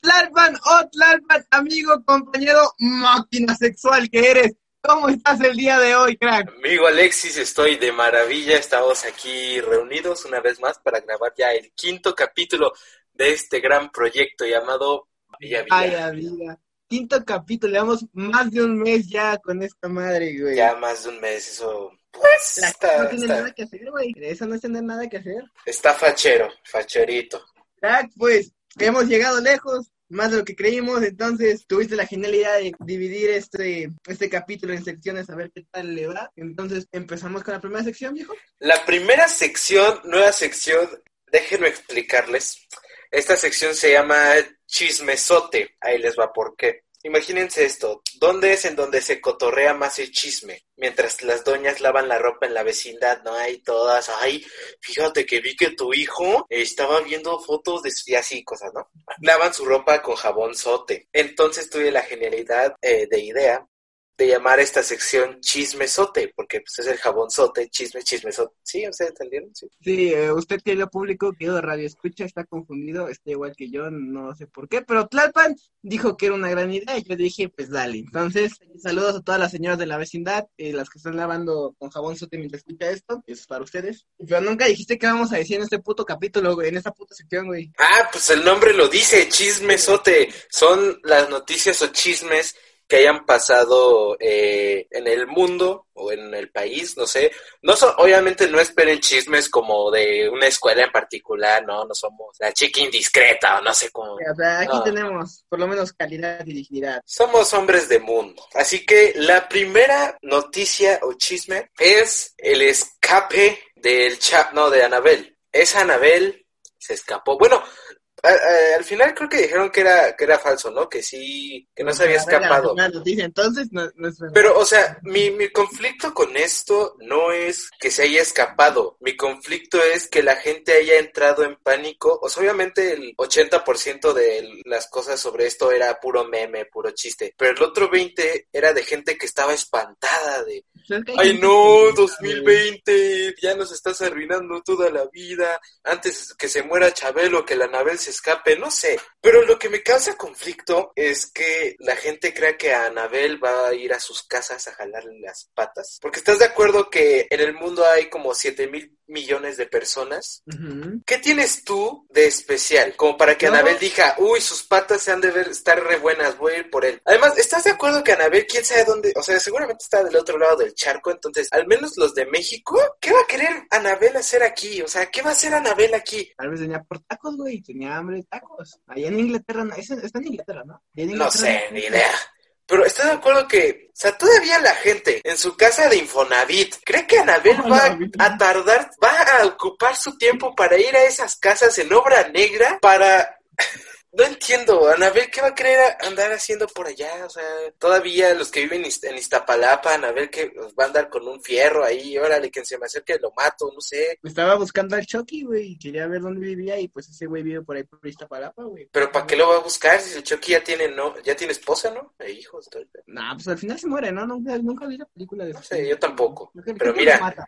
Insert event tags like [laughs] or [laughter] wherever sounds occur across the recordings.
Tlalpan, oh amigo, compañero, máquina sexual que eres. ¿Cómo estás el día de hoy, crack? Amigo Alexis, estoy de maravilla. Estamos aquí reunidos una vez más para grabar ya el quinto capítulo de este gran proyecto llamado. Ay, amiga. Quinto capítulo, llevamos más de un mes ya con esta madre, güey. Ya más de un mes, eso. Pues La está, no tiene está- nada que hacer, güey. Eso no es tener nada que hacer. está fachero, facherito. Crack, pues, hemos llegado lejos, más de lo que creímos, entonces tuviste la genial idea de dividir este, este capítulo en secciones a ver qué tal le va. Entonces, empezamos con la primera sección, viejo. La primera sección, nueva sección, déjenme explicarles. Esta sección se llama chismesote. Ahí les va por qué. Imagínense esto, ¿dónde es en donde se cotorrea más el chisme? Mientras las doñas lavan la ropa en la vecindad, ¿no? Hay todas, ay, fíjate que vi que tu hijo estaba viendo fotos de y así cosas, ¿no? Lavan su ropa con jabón sote. Entonces tuve la genialidad eh, de idea de llamar a esta sección chismesote, porque pues es el jabón sote, chisme, chismesote. ¿Sí? ¿Ustedes entendieron? Sí. Sí, eh, usted que lo público, que de radio escucha, está confundido, está igual que yo, no sé por qué, pero Tlalpan dijo que era una gran idea y yo dije, pues dale. Entonces, saludos a todas las señoras de la vecindad, y las que están lavando con jabón sote mientras escucha esto, es para ustedes. Pero nunca dijiste que vamos a decir en este puto capítulo, güey, en esta puta sección, güey. Ah, pues el nombre lo dice, chismesote. Son las noticias o chismes que hayan pasado eh, en el mundo o en el país, no sé. No son, obviamente no esperen chismes como de una escuela en particular, no, no somos la chica indiscreta o no sé cómo. O sea, aquí tenemos por lo menos calidad y dignidad. Somos hombres de mundo. Así que la primera noticia o chisme es el escape del chat, no, de Anabel. Esa Anabel se escapó. Bueno, a- a- al final creo que dijeron que era, que era falso, ¿no? Que sí, que no se había la escapado. noticia, entonces, no, no es. Pero, o sea, mi, mi conflicto con esto no es que se haya escapado. Mi conflicto es que la gente haya entrado en pánico. O sea, obviamente el 80% de las cosas sobre esto era puro meme, puro chiste. Pero el otro 20% era de gente que estaba espantada de, Pues ay no, que- 2020, ya nos estás arruinando toda la vida. Antes que se muera Chabelo, que la Anabel se escape, no sé. Pero lo que me causa conflicto es que la gente crea que Anabel va a ir a sus casas a jalarle las patas. Porque estás de acuerdo que en el mundo hay como 7 mil millones de personas. ¿Qué tienes tú de especial? Como para que No. Anabel diga, uy, sus patas se han de ver, estar re buenas, voy a ir por él. Además, ¿estás de acuerdo que Anabel, quién sabe dónde? O sea, seguramente está del otro lado del charco, entonces, al menos los de México, ¿qué va a querer Anabel hacer aquí? O sea, ¿qué va a hacer Anabel aquí? Tal vez venía por tacos, güey, tenía hambre de tacos. Allá en Inglaterra, no- es- está en Inglaterra, ¿no? En No sé, ni idea. Pero ¿estás de acuerdo que, o sea, todavía la gente en su casa de Infonavit cree que Anabel va Infonavit. a tardar, va a ocupar su tiempo para ir a esas casas en obra negra para... No entiendo, Anabel, ¿qué va a querer andar haciendo por allá? O sea, todavía los que viven en Iz- en Iztapalapa, Anabel, que va a andar con un fierro ahí, órale, que se me acerque, lo mato, no sé. Estaba buscando al Chucky, güey, y quería ver dónde vivía y pues ese güey vive por ahí por Iztapalapa, güey. Pero ¿para qué lo va a buscar si el Chucky ya tiene, no, ya tiene esposa, ¿no? E hijos, todo. Nah, pues al final se muere, ¿no? Nunca, nunca vi la película de No sé, yo tampoco. Pero mira, mata,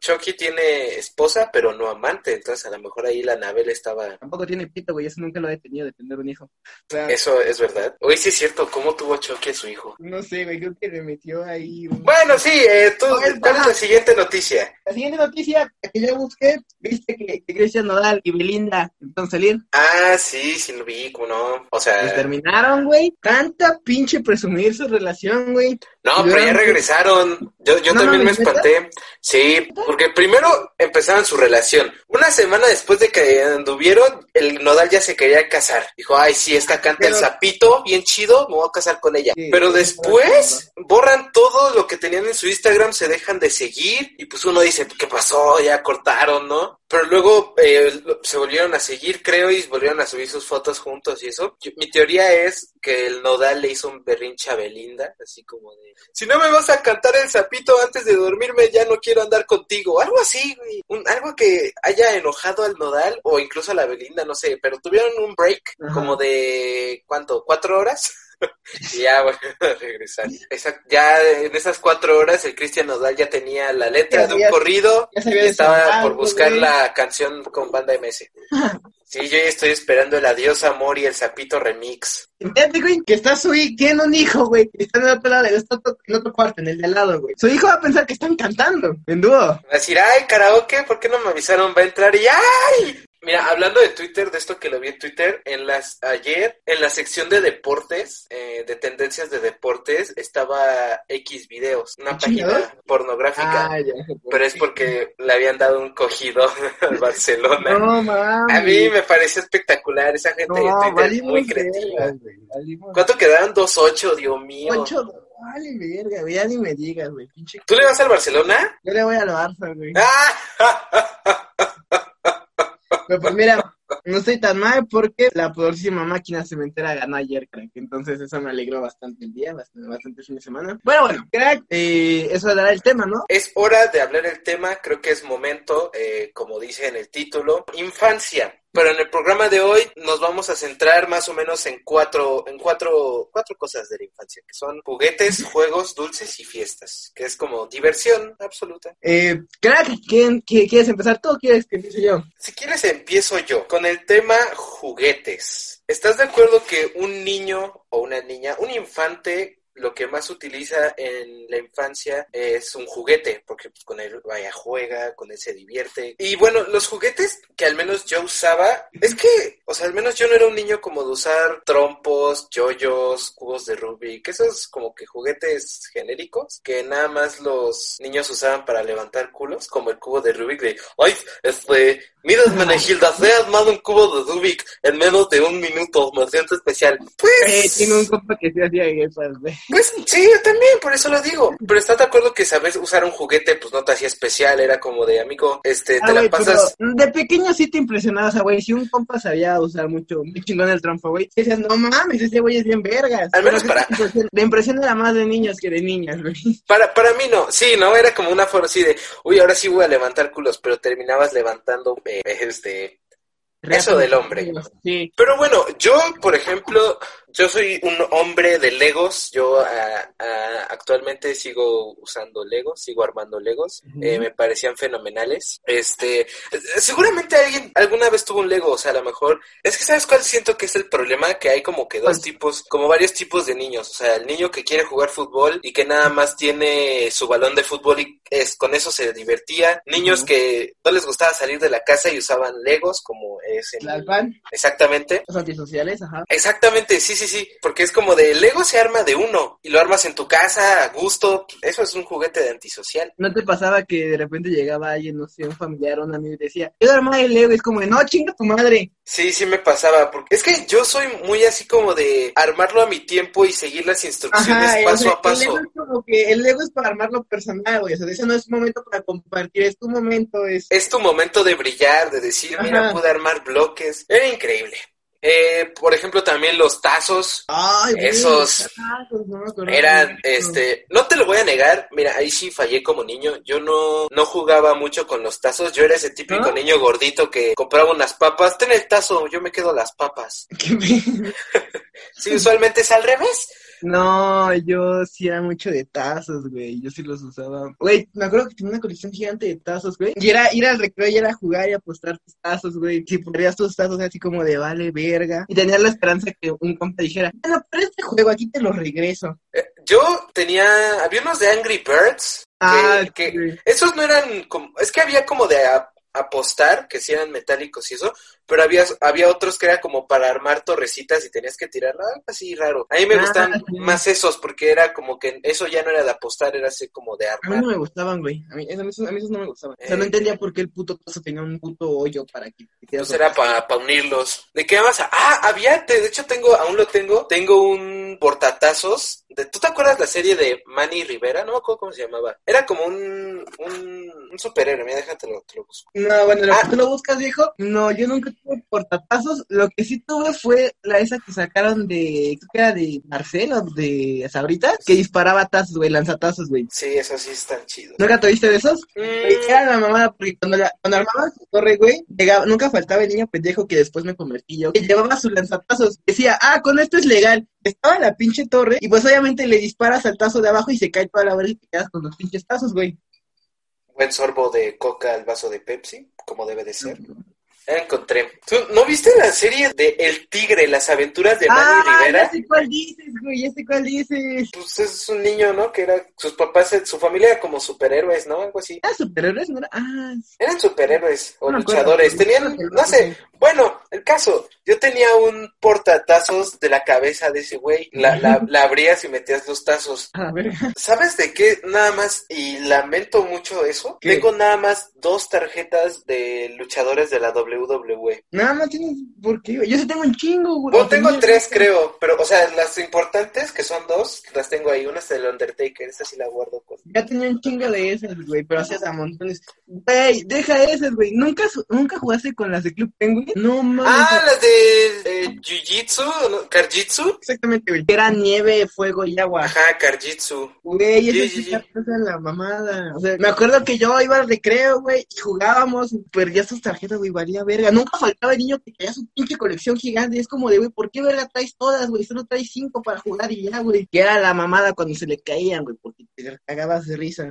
Chucky tiene esposa, pero no amante, entonces a lo mejor ahí la Anabel estaba... Tampoco tiene pito, güey, eso nunca lo he tenido de tener un hijo. O sea, Eso es verdad. Oye, sí es cierto, ¿cómo tuvo Chucky a su hijo? no sé, güey, creo que le metió ahí un... Bueno, sí, eh, tú, ¿cuál es la siguiente noticia? La siguiente noticia que yo busqué, viste que, que Cristian Nodal y Belinda empezaron a salir. Ah, sí, sí lo vi, ¿cómo no? O Pues sea, terminaron, güey. Tanta pinche presumir su relación, güey. No, pero ya regresaron. Yo, yo No también me espanté. Sí, porque primero empezaron su relación. Una semana después de que anduvieron, el Nodal ya se quería casar. Dijo, ay, sí, esta canta el sapito, bien chido, me voy a casar con ella. Sí, Pero después borran todo lo que tenían en su Instagram, se dejan de seguir y pues uno dice, ¿qué pasó? Ya cortaron, ¿no? Pero luego eh, se volvieron a seguir, creo, y volvieron a subir sus fotos juntos y eso. Yo- mi teoría es que el Nodal le hizo un berrinche a Belinda, así como de, si no me vas a cantar el sapito antes de dormirme, ya no quiero andar contigo. Algo así, güey. Un- algo que haya enojado al Nodal o incluso a la Belinda, no sé, pero tuvieron un break Ajá. como de, ¿cuánto? ¿Cuatro horas? [laughs] y ya a [laughs] regresar. Esa, ya en esas cuatro horas el Cristian Nodal ya tenía la letra Ya de un corrido ya y estaba por buscar güey. la canción con banda MS. [laughs] Sí, yo ya estoy esperando el Adiós Amor y el Zapito Remix. Fíjate, güey, que está su hijo, tiene un hijo, güey, que está en otro lado, está otro- en otro cuarto, en el de al lado, güey. Su hijo va a pensar que están cantando, en dúo. Va a decir, ay, karaoke, ¿por qué no me avisaron? Va a entrar y ¡ay! Mira, hablando de Twitter, de esto que lo vi en Twitter, en las ayer, en la sección de deportes, eh, de tendencias de deportes, estaba X videos, una ¿Qué chingados? página pornográfica. Ah, ya. pero es porque le habían dado un cogido [laughs] al Barcelona. No, mames. A mí me pareció espectacular esa gente de No, Twitter, valimos muy creativa. ¿Cuánto quedaron? 2-8, Dios mío. Ocho, vale, verga, güey, ya ni me digas, güey, pinche. ¿Tú le vas al Barcelona? Yo le voy al Barça, güey. ¡Ah! [laughs] Pues mira, no estoy tan mal porque la próxima máquina cementera ganó ayer, crack. Entonces eso me alegró bastante el día, bastante, bastante fin de semana. Bueno, bueno, crack, eh, eso dará el tema, ¿no? Es hora de hablar el tema, creo que es momento, eh, como dice en el título, infancia. Pero en el programa de hoy nos vamos a centrar más o menos en cuatro, en cuatro, cuatro cosas de la infancia, que son juguetes, [laughs] juegos, dulces y fiestas, que es como diversión absoluta. Eh, crack, ¿quién, qui- ¿quieres empezar tú o quieres que empiece yo? Si quieres empiezo yo con el tema juguetes. ¿Estás de acuerdo que un niño o una niña, un infante, lo que más utiliza en la infancia es un juguete? Porque pues, con él vaya juega, con él se divierte. Y bueno, los juguetes que al menos yo usaba, es que, o sea, al menos yo no era un niño como de usar trompos, yoyos, cubos de Rubik, esos como que juguetes genéricos que nada más los niños usaban para levantar culos, como el cubo de Rubik de, ay, este, mira, Menegilda, he armado un cubo de Rubik en menos de un minuto, me siento especial. Pues, Eh, tengo un compa que se hacía esas, pues sí, yo también, por eso lo digo. Pero estás de acuerdo que sabes usar un juguete, pues no te hacía especial, era como de amigo, este, te Ah, la güey, pasas. de pequeño sí te impresionaba, o sea, güey, si un compa sabía usar mucho, muy chingón el trompo, güey, decías, no mames, ese güey es bien vergas. Al menos para- de impresión era más de niños que de niñas, güey. Para, para mí no, sí, no, era como una forma así de, uy, ahora sí voy a levantar culos, pero terminabas levantando, eh, este, Eso del hombre. Sí. Pero bueno, yo, por ejemplo, yo soy un hombre de Legos. Yo ah, ah, actualmente sigo usando Legos, sigo armando Legos. Eh, me parecían fenomenales. Este, seguramente alguien alguna vez tuvo un Lego, o sea, a lo mejor. Es que sabes cuál siento que es el problema, que hay como que dos tipos, como varios tipos de niños. O sea, el niño que quiere jugar fútbol y que nada más tiene su balón de fútbol y es con eso se divertía. Niños que no les gustaba salir de la casa y usaban Legos, como es Tlalpan, Exactamente. los antisociales, ajá. Exactamente, sí, sí, sí, porque es como de Lego se arma de uno y lo armas en tu casa a gusto, eso es un juguete de antisocial. ¿No te pasaba que de repente llegaba alguien, no sé, un familiar o un amigo y decía, yo armar el Lego? Es como, de, no, chinga tu madre. Sí, sí me pasaba, porque es que yo soy muy así como de armarlo a mi tiempo y seguir las instrucciones Ajá, o paso sea, a paso. El Lego es como que el Lego es para armarlo personal, güey. O sea, ese no es un momento para compartir, es tu momento, es. Es tu momento de brillar, de decir, mira, pude armar bloques. Era increíble. Eh, por ejemplo, también los tazos. Ay, Esos tazos, no. Eran, este, no te lo voy a negar, mira, ahí sí fallé como niño, yo no, no jugaba mucho con los tazos, yo era ese típico niño gordito que compraba unas papas, ten el tazo, yo me quedo las papas. [laughs] [laughs] Sí, usualmente es al revés. No, yo sí era mucho de tazos, güey. Yo sí los usaba. Güey, me acuerdo que tenía una colección gigante de tazos, güey. Y era ir al recreo y era jugar y apostar tus tazos, güey. Si perdías tus tazos así como de vale, verga. Y tenías la esperanza que un compa dijera, bueno, pero este juego aquí te lo regreso. Eh, Yo tenía, había unos de Angry Birds, que, Ah, que sí. esos no eran como, es que había como de a- apostar, que sí eran metálicos y eso, pero había, había otros que era como para armar torrecitas y tenías que tirarla, algo así raro. A mí me Ah, gustan sí. más esos, porque era como que eso ya no era de apostar, era así como de A mí armar. no me gustaban, güey. A mí, a mí esos, a mí esos no me gustaban. O sea, Eh. no entendía por qué el puto tazo tenía un puto hoyo para que quedas Pues era para unirlos. ¿De qué más? Ah, había, de hecho tengo, aún lo tengo, tengo un portatazos. De, ¿Tú te acuerdas la serie de Manny Rivera? No me acuerdo cómo se llamaba. Era como un, un, un superhéroe, mira, déjate lo, te lo busco. No, bueno, lo Ah. que tú lo buscas, viejo. No, yo nunca tuve portatazos. Lo que sí tuve fue la esa que sacaron de, creo que era de Marcelo, de Sabritas, que disparaba tazos, güey, lanzatazos, güey. Sí, esos sí están chidos. ¿Nunca tuviste de esos? Mm, Era la mamada, porque cuando, la, cuando armaba su torre, güey, llegaba, nunca faltaba el niño pendejo que después me convertí yo, que llevaba sus lanzatazos. Decía, ah, con esto es legal. Estaba en la pinche torre, y pues obviamente le disparas al tazo de abajo y se cae toda la verga y te quedas con los pinches tazos, güey. buen sorbo de coca al vaso de Pepsi, como debe de ser. Ya la encontré. ¿Tú no viste la serie de El Tigre, las aventuras de Manny ah, Rivera? ya sé cuál dices, güey, ya sé cuál dices. Pues es un niño, ¿no? Que era, sus papás, su familia era como superhéroes, ¿no? Algo así. Ah, superhéroes, ¿no era? Ah. Eran superhéroes o No me acuerdo. luchadores. Tenían, no sé, bueno, el caso, yo tenía un portatazos de la cabeza de ese güey. La, la, [laughs] la abrías y metías los tazos. A ver, ¿Sabes de qué? Nada más, y lamento mucho eso. ¿Qué? Tengo nada más dos tarjetas de luchadores de la WWE. nada más tienes, ¿por qué? güey? Yo sí tengo un chingo, güey. Bueno, tengo tres, creo, pero, o sea, las importantes, que son dos, las tengo ahí. Una es del Undertaker, esa sí la guardo con. Ya tenía un chingo de esas, güey, pero hacías a montones. Güey, deja esas, güey. ¿Nunca, su- ¿Nunca jugaste con las de Club Penguin? No mames. Ah, las de eh, Jiu-Jitsu, ¿no? Karjitsu. Exactamente, güey. Que era nieve, fuego y agua. Ajá, Karjitsu. Güey, sí esa es la mamada. O sea, me acuerdo que yo iba al recreo, güey, y jugábamos, y perdía sus tarjetas, güey, valía verga. Nunca faltaba el niño que traía su pinche colección gigante. Es como de, güey, ¿por qué verga traes todas, güey? Solo traes cinco para jugar y ya, güey. Que era la mamada cuando se le caían, güey, porque te cagabas de risa.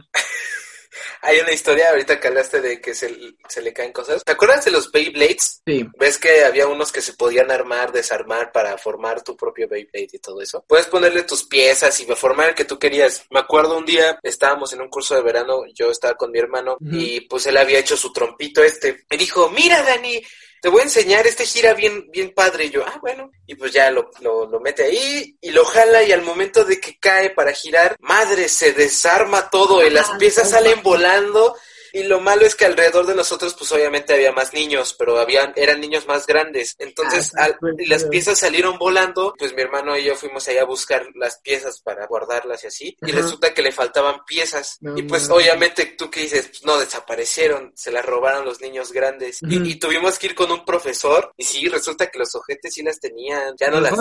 Hay una historia ahorita que hablaste de que se, se le caen cosas. ¿Te acuerdas de los Beyblades? Sí. ¿Ves que había unos que se podían armar, desarmar para formar tu propio Beyblade y todo eso? Puedes ponerle tus piezas y formar el que tú querías. Me acuerdo un día, estábamos en un curso de verano, yo estaba con mi hermano y pues él había hecho su trompito este. Me dijo, mira Dani, te voy a enseñar, este gira bien, bien padre. Y yo, ah, bueno. Y pues ya lo, lo, lo mete ahí y lo jala y al momento de que cae para girar, madre, se desarma todo y las Ah, piezas salen volando. Y lo malo es que alrededor de nosotros, pues obviamente había más niños, pero habían, eran niños más grandes. Entonces, Ah, al- pues, las piezas salieron volando, pues mi hermano y yo fuimos allá a buscar las piezas para guardarlas y así. Y Ajá. resulta que le faltaban piezas. No y pues mames. obviamente tú que dices, pues no, desaparecieron, se las robaron los niños grandes. Y- y, tuvimos que ir con un profesor. Y sí, resulta que los ojetes sí las tenían, ya no las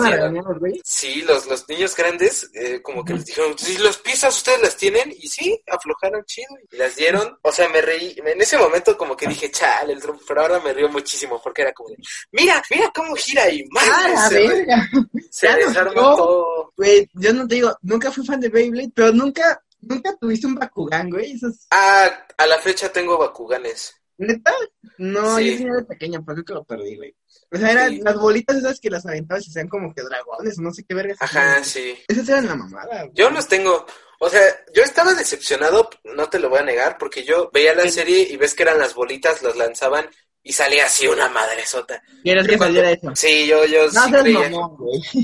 güey. Sí, los, los niños grandes, eh, como que les dijeron, sí, las piezas ustedes las tienen, y sí, aflojaron chido, y las dieron. O sea, me reí, en ese momento como que dije, chale, el trompo, pero ahora me río muchísimo, porque era como de, mira, mira cómo gira, y Ah, madre, la se, verga. se desarma dio. todo. Güey, yo no te digo, nunca fui fan de Beyblade, pero nunca, nunca tuviste un Bakugan, güey. Eso es, Ah, a la fecha tengo Bakuganes. ¿Neta? No, Sí. yo sí era de pequeño, pero creo que lo perdí, güey. O sea, eran Sí. las bolitas esas que las aventabas y se hacían como que dragones, o no sé qué vergas. Ajá, sí. Esas eran la mamada, güey. Yo los tengo. O sea, yo estaba decepcionado, no te lo voy a negar, porque yo veía la Sí. serie y ves que eran las bolitas, los lanzaban y salía así una madresota. ¿Quieres que cuando- saliera eso? Sí, yo, yo No sí seas creía. mamón.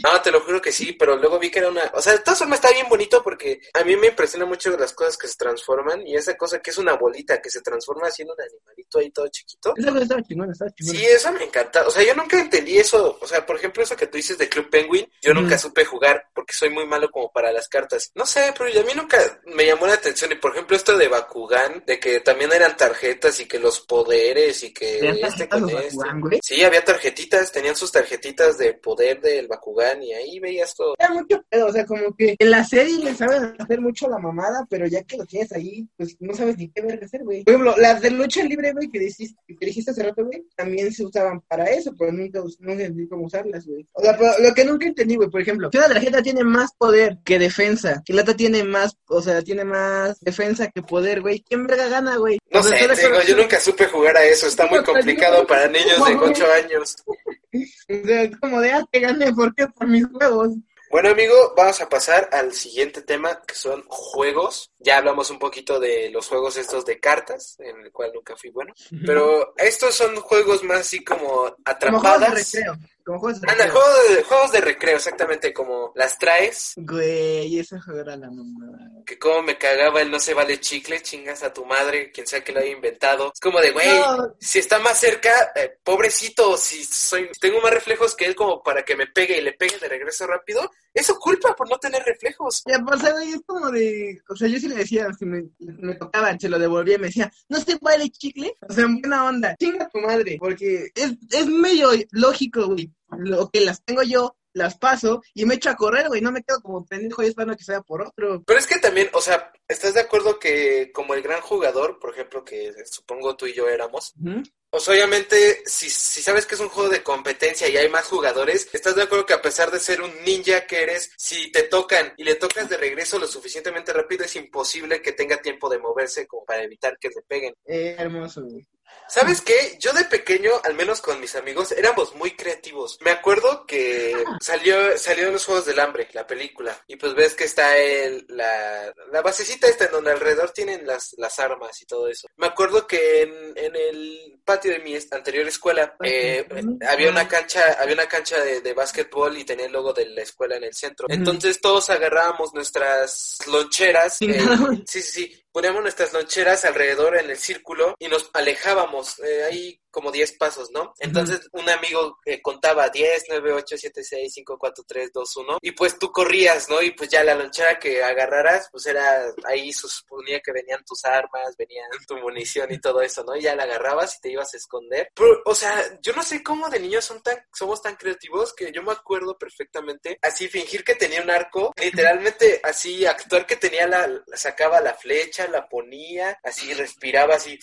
No, te lo juro que sí, pero luego vi que era una... O sea, de todas formas está bien bonito porque a mí me impresiona mucho las cosas que se transforman y esa cosa que es una bolita que se transforma así en un animalito ahí todo chiquito. Esa cosa estaba chingona, estaba chingona. Sí, eso me encanta. O sea, yo nunca entendí eso. O sea, por ejemplo, eso que tú dices de Club Penguin, yo Ujú. nunca supe jugar porque soy muy malo como para las cartas. No sé, pero a mí nunca me llamó la atención. Y por ejemplo, esto de Bakugan, de que también eran tarjetas y que los poderes y que ¿Tenían este tarjetas con los este. Bakugan, güey? Sí, había tarjetitas, tenían sus tarjetitas de poder del Bakugan y ahí veías todo. Era mucho pedo, o sea, como que en la serie le saben hacer mucho la mamada, pero ya que lo tienes ahí, pues no sabes ni qué verga hacer, güey. Por ejemplo, las de lucha libre, güey, que dijiste, que dijiste hace rato, güey, también se usaban para eso, pero nunca, nunca entendí cómo usarlas, güey. O sea, pero lo que nunca entendí, güey, por ejemplo, si una tarjeta tiene más poder que defensa, que la otra tiene más, o sea, tiene más defensa que poder, güey, ¿quién verga gana, güey? No O sea, sé, digo, yo nunca supe jugar a eso, está muy [laughs] complicado para niños de 8 años. Como de, ah, te gané, ¿por qué? Por mis huevos. Bueno, amigo, vamos a pasar al siguiente tema, que son juegos. Ya hablamos un poquito de los juegos estos de cartas, en el cual nunca fui bueno. Pero estos son juegos más así como juegos atrapadas. Como juegos de Anda, juegos de, juegos de recreo, exactamente, como las traes, Güey, ese juego era la mamada. que como me cagaba el no se vale chicle, chingas a tu madre, quien sea que lo haya inventado. Es como de, güey, No. si está más cerca, eh, pobrecito, si soy, tengo más reflejos que él como para que me pegue y le pegue de regreso rápido, Es su culpa por no tener reflejos. Ya, pues, es como de, o sea, yo sí le decía, si me, me tocaba, se lo devolvía y me decía, no se vale chicle, o sea, en buena onda, chinga tu madre, porque es, es medio lógico, güey, lo que las tengo yo, las paso y me echo a correr, güey, no me quedo como pendejo y esperando que sea por otro. Pero es que también, o sea, ¿estás de acuerdo que como el gran jugador, por ejemplo, que supongo tú y yo éramos, pues obviamente, si, si sabes que es un juego de competencia y hay más jugadores, ¿estás de acuerdo que a pesar de ser un ninja que eres, si te tocan y le tocas de regreso lo suficientemente rápido, es imposible que tenga tiempo de moverse como para evitar que te peguen? Eh, hermoso, güey. ¿Sabes qué? Yo de pequeño, al menos con mis amigos, éramos muy creativos. Me acuerdo que salió, salió los Juegos del Hambre, la película. Y pues ves que está el, la, la basecita esta en donde alrededor tienen las, las armas y todo eso. Me acuerdo que en, en el patio de mi anterior escuela eh, había una cancha, había una cancha de, de básquetbol y tenía el logo de la escuela en el centro. Entonces todos agarrábamos nuestras loncheras. Eh, sí, sí, sí poníamos nuestras loncheras alrededor en el círculo y nos alejábamos. Eh, ahí como 10 pasos, ¿no? Entonces un amigo eh, contaba 10, 9, 8, 7, 6, 5, 4, 3, 2, 1 y pues tú corrías, ¿no? Y pues ya la lonchera que agarraras, pues era ahí suponía que venían tus armas, venían tu munición y todo eso, ¿no? Y ya la agarrabas y te ibas a esconder. Pero, o sea, yo no sé cómo de niños son tan, somos tan creativos que yo me acuerdo perfectamente así fingir que tenía un arco, literalmente así actuar que tenía la, sacaba la flecha, la ponía, así respiraba así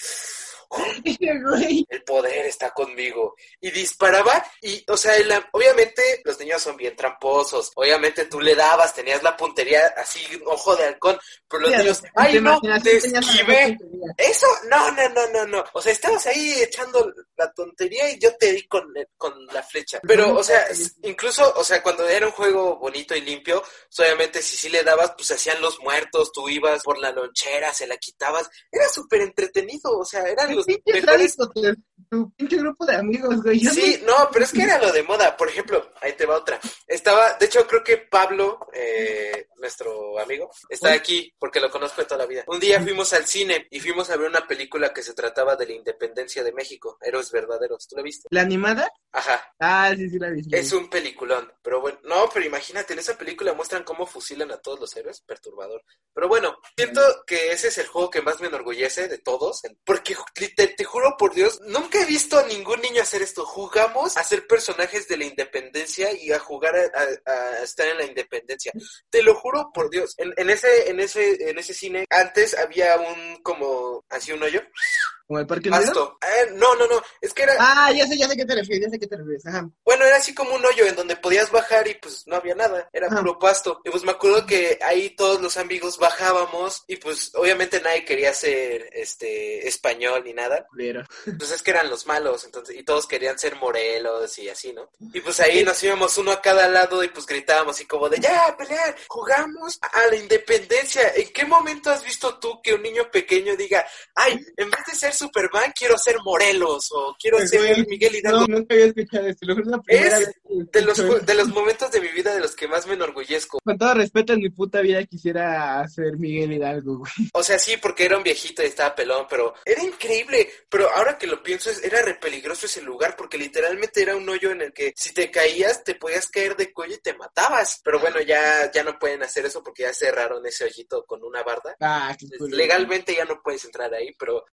[laughs] el poder está conmigo. Y disparaba y, o sea, obviamente los niños son bien tramposos. Obviamente tú le dabas, tenías la puntería así, ojo de halcón, pero los niños, ay no, te esquivé. Eso, no, no, no, no, no. O sea, estabas ahí echando la tontería y yo te di con, con la flecha. Pero, o sea, incluso, o sea, cuando era un juego bonito y limpio, pues, obviamente si sí le dabas, pues hacían los muertos, tú ibas por la lonchera, se la quitabas. Era súper entretenido, o sea, era los tu pinche grupo de amigos, güey. Sí, no, pero es que era lo de moda. Por ejemplo, ahí te va otra. Estaba, de hecho, creo que Pablo, eh, nuestro amigo, está aquí porque lo conozco de toda la vida. Un día fuimos al cine y fuimos a ver una película que se trataba de la independencia de México, Héroes Verdaderos. ¿Tú la viste? ¿La animada? Ajá. Ah, sí, sí la vi. Es un peliculón, pero bueno, no, pero imagínate, en esa película muestran cómo fusilan a todos los héroes, perturbador. Pero bueno, siento que ese es el juego que más me enorgullece de todos, porque te, te juro por Dios, nunca he visto a ningún niño hacer esto. Jugamos a ser personajes de la independencia y a jugar a, estar en la independencia. Te lo juro por Dios. En, en, ese, en ese, en ese cine, antes había un como así un hoyo ¿Como el parque Pasto. Eh, no, no, no. Es que era. Ah, ya sé, ya sé qué te refieres, ya sé qué te refieres. Ajá. Bueno, era así como un hoyo en donde podías bajar y pues no había nada. Era puro pasto. Y pues me acuerdo que ahí todos los amigos bajábamos y pues obviamente nadie quería ser este español ni nada. Pero. Pues es que eran los malos, entonces, y todos querían ser Morelos y así, ¿no? Y pues ahí nos íbamos uno a cada lado y pues gritábamos así como de ya, pelear, jugamos a la independencia. ¿En qué momento has visto tú que un niño pequeño diga, ay, en vez de ser Superman, quiero ser Morelos o quiero pues, ser Miguel Hidalgo. No, nunca había escuchado esto. Lo es de los, de los momentos de mi vida de los que más me enorgullezco. Con todo respeto, en mi puta vida quisiera ser Miguel Hidalgo, güey. O sea, sí, porque era un viejito y estaba pelón, pero era increíble. Pero ahora que lo pienso, era re peligroso ese lugar porque literalmente era un hoyo en el que si te caías, te podías caer de cuello y te matabas. Pero bueno, ya, ya no pueden hacer eso porque ya cerraron ese hoyito con una barda. Ah, Legalmente ya no puedes entrar ahí, pero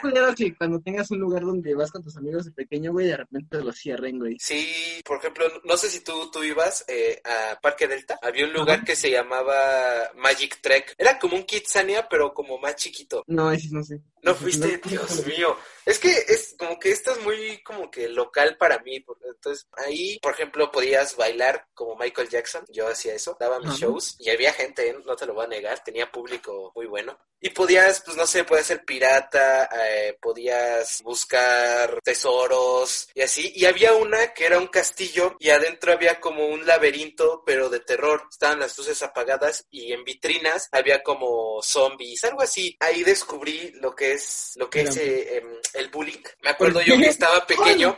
culero que cuando tengas un lugar donde vas con tus amigos de pequeño, güey, de repente lo cierren, güey. Sí, por ejemplo, no sé si tú, tú ibas eh, a Parque Delta. Había un lugar que se llamaba Magic Trek. Era como un Kitsania, pero como más chiquito. No, ese no sé. No fuiste, Dios mío. Es que es como que esto es muy como que local para mí. Entonces, ahí, por ejemplo, podías bailar como Michael Jackson. Yo hacía eso, daba mis shows y había gente, ¿eh? no te lo voy a negar, tenía público muy bueno. Y podías, pues no sé, podías ser pirata, eh, podías buscar tesoros y así. Y había una que era un castillo y adentro había como un laberinto, pero de terror. Estaban las luces apagadas y en vitrinas había como zombies, algo así. Ahí descubrí lo que es, lo que es eh, em, el bullying. Me acuerdo yo que estaba pequeño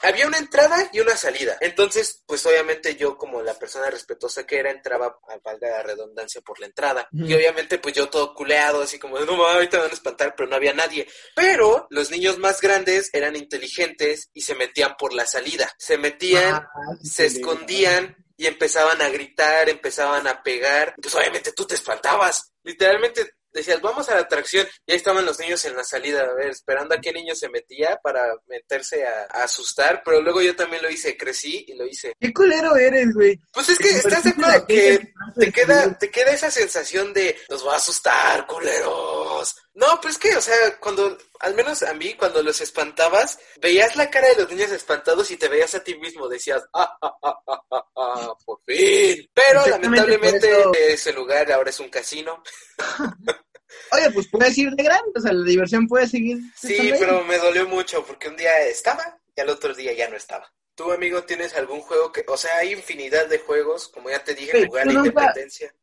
había una entrada y una salida. Entonces, pues obviamente yo como la persona respetuosa que era, entraba, a valga la redundancia, por la entrada. Y obviamente pues yo todo culeado, así como, no, ahorita me van a espantar, pero no había nadie. Pero los niños más grandes eran inteligentes y se metían por la salida. Se metían, ah, se escondían y empezaban a gritar, empezaban a pegar. Pues obviamente tú te espantabas. Literalmente decías, vamos a la atracción, y ahí estaban los niños en la salida, a ver, esperando a qué niño se metía para meterse a, a asustar, pero luego yo también lo hice, crecí y lo hice. ¿Qué culero eres, güey? Pues es que estás de acuerdo que te queda, te queda esa sensación de, nos va a asustar, culeros. No, pues que, o sea, cuando, al menos a mí, cuando los espantabas, veías la cara de los niños espantados y te veías a ti mismo, decías, ah, ah, ah, ah, ah, ah, por fin. Pero lamentablemente eso- ese lugar ahora es un casino. [laughs] Oye, pues puedes ir de grande, o sea, la diversión puede seguir. Sí, pero me dolió mucho porque un día estaba y al otro día ya no estaba. ¿Tú, amigo, tienes algún juego que, o sea, hay infinidad de juegos, como ya te dije, la nunca- independencia?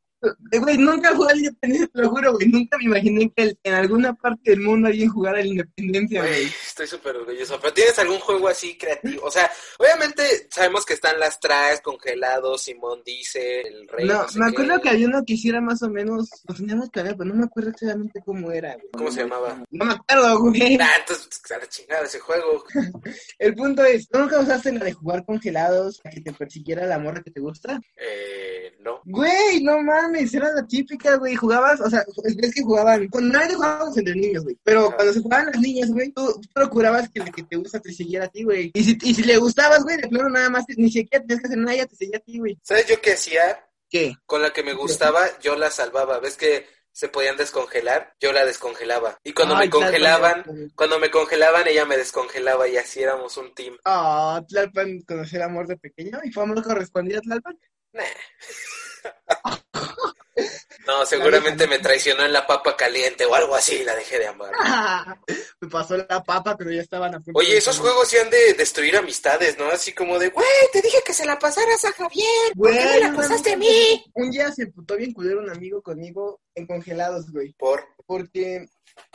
Eh, Güey, nunca jugué al Independencia, te lo juro, güey. Nunca me imaginé que en alguna parte del mundo alguien jugara al Independencia, Güey, estoy súper orgulloso. Pero tienes algún juego así creativo. O sea, obviamente sabemos que están las traes, congelados, Simón dice, el rey. No, sé me qué. acuerdo que había uno que hiciera más o menos, lo teníamos que ver, pero no me acuerdo exactamente cómo era, güey. ¿Cómo se llamaba? No me acuerdo, güey. Ah, entonces, a la chingada ese juego. [laughs] El punto es, ¿tú nunca usaste la de jugar congelados a que te persiguiera la morra que te gusta? Eh, no. Güey, no mames, era la típica, güey. Jugabas, o sea, es que jugaban, cuando nadie jugábamos entre niños, güey. Pero cuando se jugaban las niñas, güey, tú procurabas que la que te gusta te siguiera a ti, güey. Y si, y si le gustabas, güey, de plano nada más, ni siquiera tenías que hacer nada, ella te seguía a ti, güey. ¿Sabes yo qué hacía? ¿Qué? Con la que me gustaba, yo la salvaba. ¿Ves que se podían descongelar? Yo la descongelaba. Y cuando Ay, me congelaban, Tlalpan. cuando me congelaban, ella me descongelaba y así éramos un team. Ah, Tlalpan conoció el amor de pequeño y fue amor correspondido a Tlalpan. Nah. [laughs] No, seguramente me traicionó en la papa caliente o algo así, la dejé de amar. [laughs] Me pasó la papa, pero ya estaban a punto Oye, de esos comer. juegos sí han de destruir amistades, ¿no? Así como de, güey, te dije que se la pasaras a Javier, ¿por qué me la pasaste a mí? Un día se putó bien culero un amigo conmigo en congelados, güey. Por, Porque,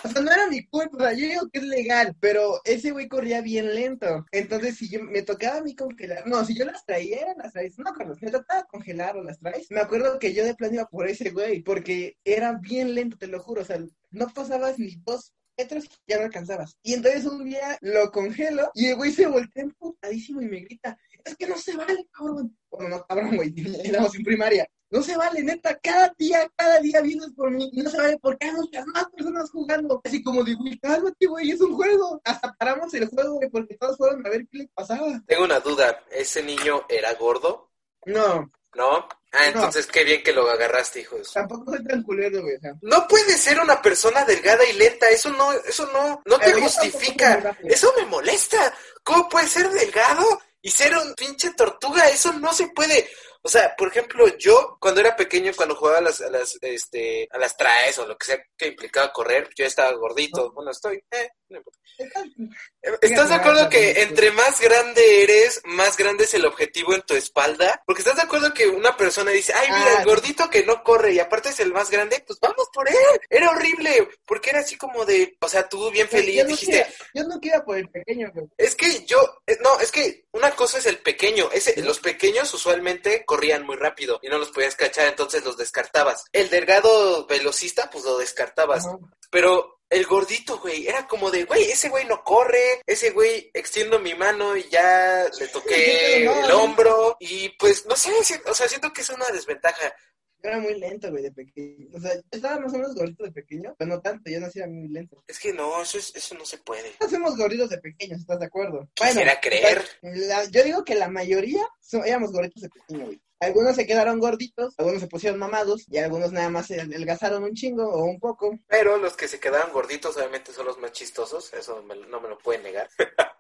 o sea, no era mi culpa, yo digo que es legal, pero ese güey corría bien lento. Entonces, si yo me tocaba a mí congelar, no, si yo las traía, eran las traes, no, Carlos, me tocaba congelar o las traes. Me acuerdo que yo de plano iba por ese güey, porque era bien lento, te lo juro, o sea, no pasabas ni dos metros y ya no alcanzabas. Y entonces un día lo congelo y el güey se voltea emputadísimo y me grita, es que no se vale, cabrón. Bueno, no, cabrón, güey, [laughs] éramos en primaria. No se vale, neta, cada día, cada día vienes por mí. Y no se vale porque hay muchas más personas jugando. Así como güey, cálmate, güey, es un juego. Hasta paramos el juego, güey, porque todos fueron a ver qué le pasaba. tengo una duda, ¿ese niño era gordo? No, ¿No? Ah, entonces qué bien que lo agarraste, hijo de su- tampoco soy tan culero, güey. No puede ser una persona delgada y lenta, eso no, eso no, no te Pero justifica. Eso me molesta. ¿Cómo puede ser delgado y ser un pinche tortuga? Eso no se puede. O sea, por ejemplo, yo cuando era pequeño, cuando jugaba a las, a las, este, a las traes o lo que sea que implicaba correr, yo estaba gordito. Bueno, estoy, eh, no importa. ¿Estás de acuerdo que entre más grande eres, más grande es el objetivo en tu espalda? Porque estás de acuerdo que una persona dice, ay, mira, Ah. el gordito que no corre y aparte es el más grande, pues vamos por él. Era horrible, porque era así como de, o sea, tú bien feliz yo no dijiste, yo no quiero por el pequeño, güey. es que yo, eh, no, es que una cosa es el pequeño, ese, los pequeños usualmente corrían muy rápido y no los podías cachar, entonces los descartabas. El delgado velocista, pues lo descartabas. Pero el gordito, güey, era como de, güey, ese güey no corre, ese güey extiendo mi mano y ya le toqué [laughs] el hombro y pues no sé, o sea, siento que es una desventaja. Yo era muy lento, güey, de pequeño. O sea, yo estaba más o menos gordito de pequeño, pero no tanto, yo no era muy lento. Es que no, eso, es, eso no se puede. Somos gorditos de pequeños, ¿estás de acuerdo? Quisiera creer. la- yo digo que la mayoría so- éramos gorditos de pequeño, güey. Algunos se quedaron gorditos, algunos se pusieron mamados y algunos nada más se adelgazaron un chingo o un poco. Pero los que se quedaron gorditos obviamente son los más chistosos, eso me no me lo pueden negar. [laughs]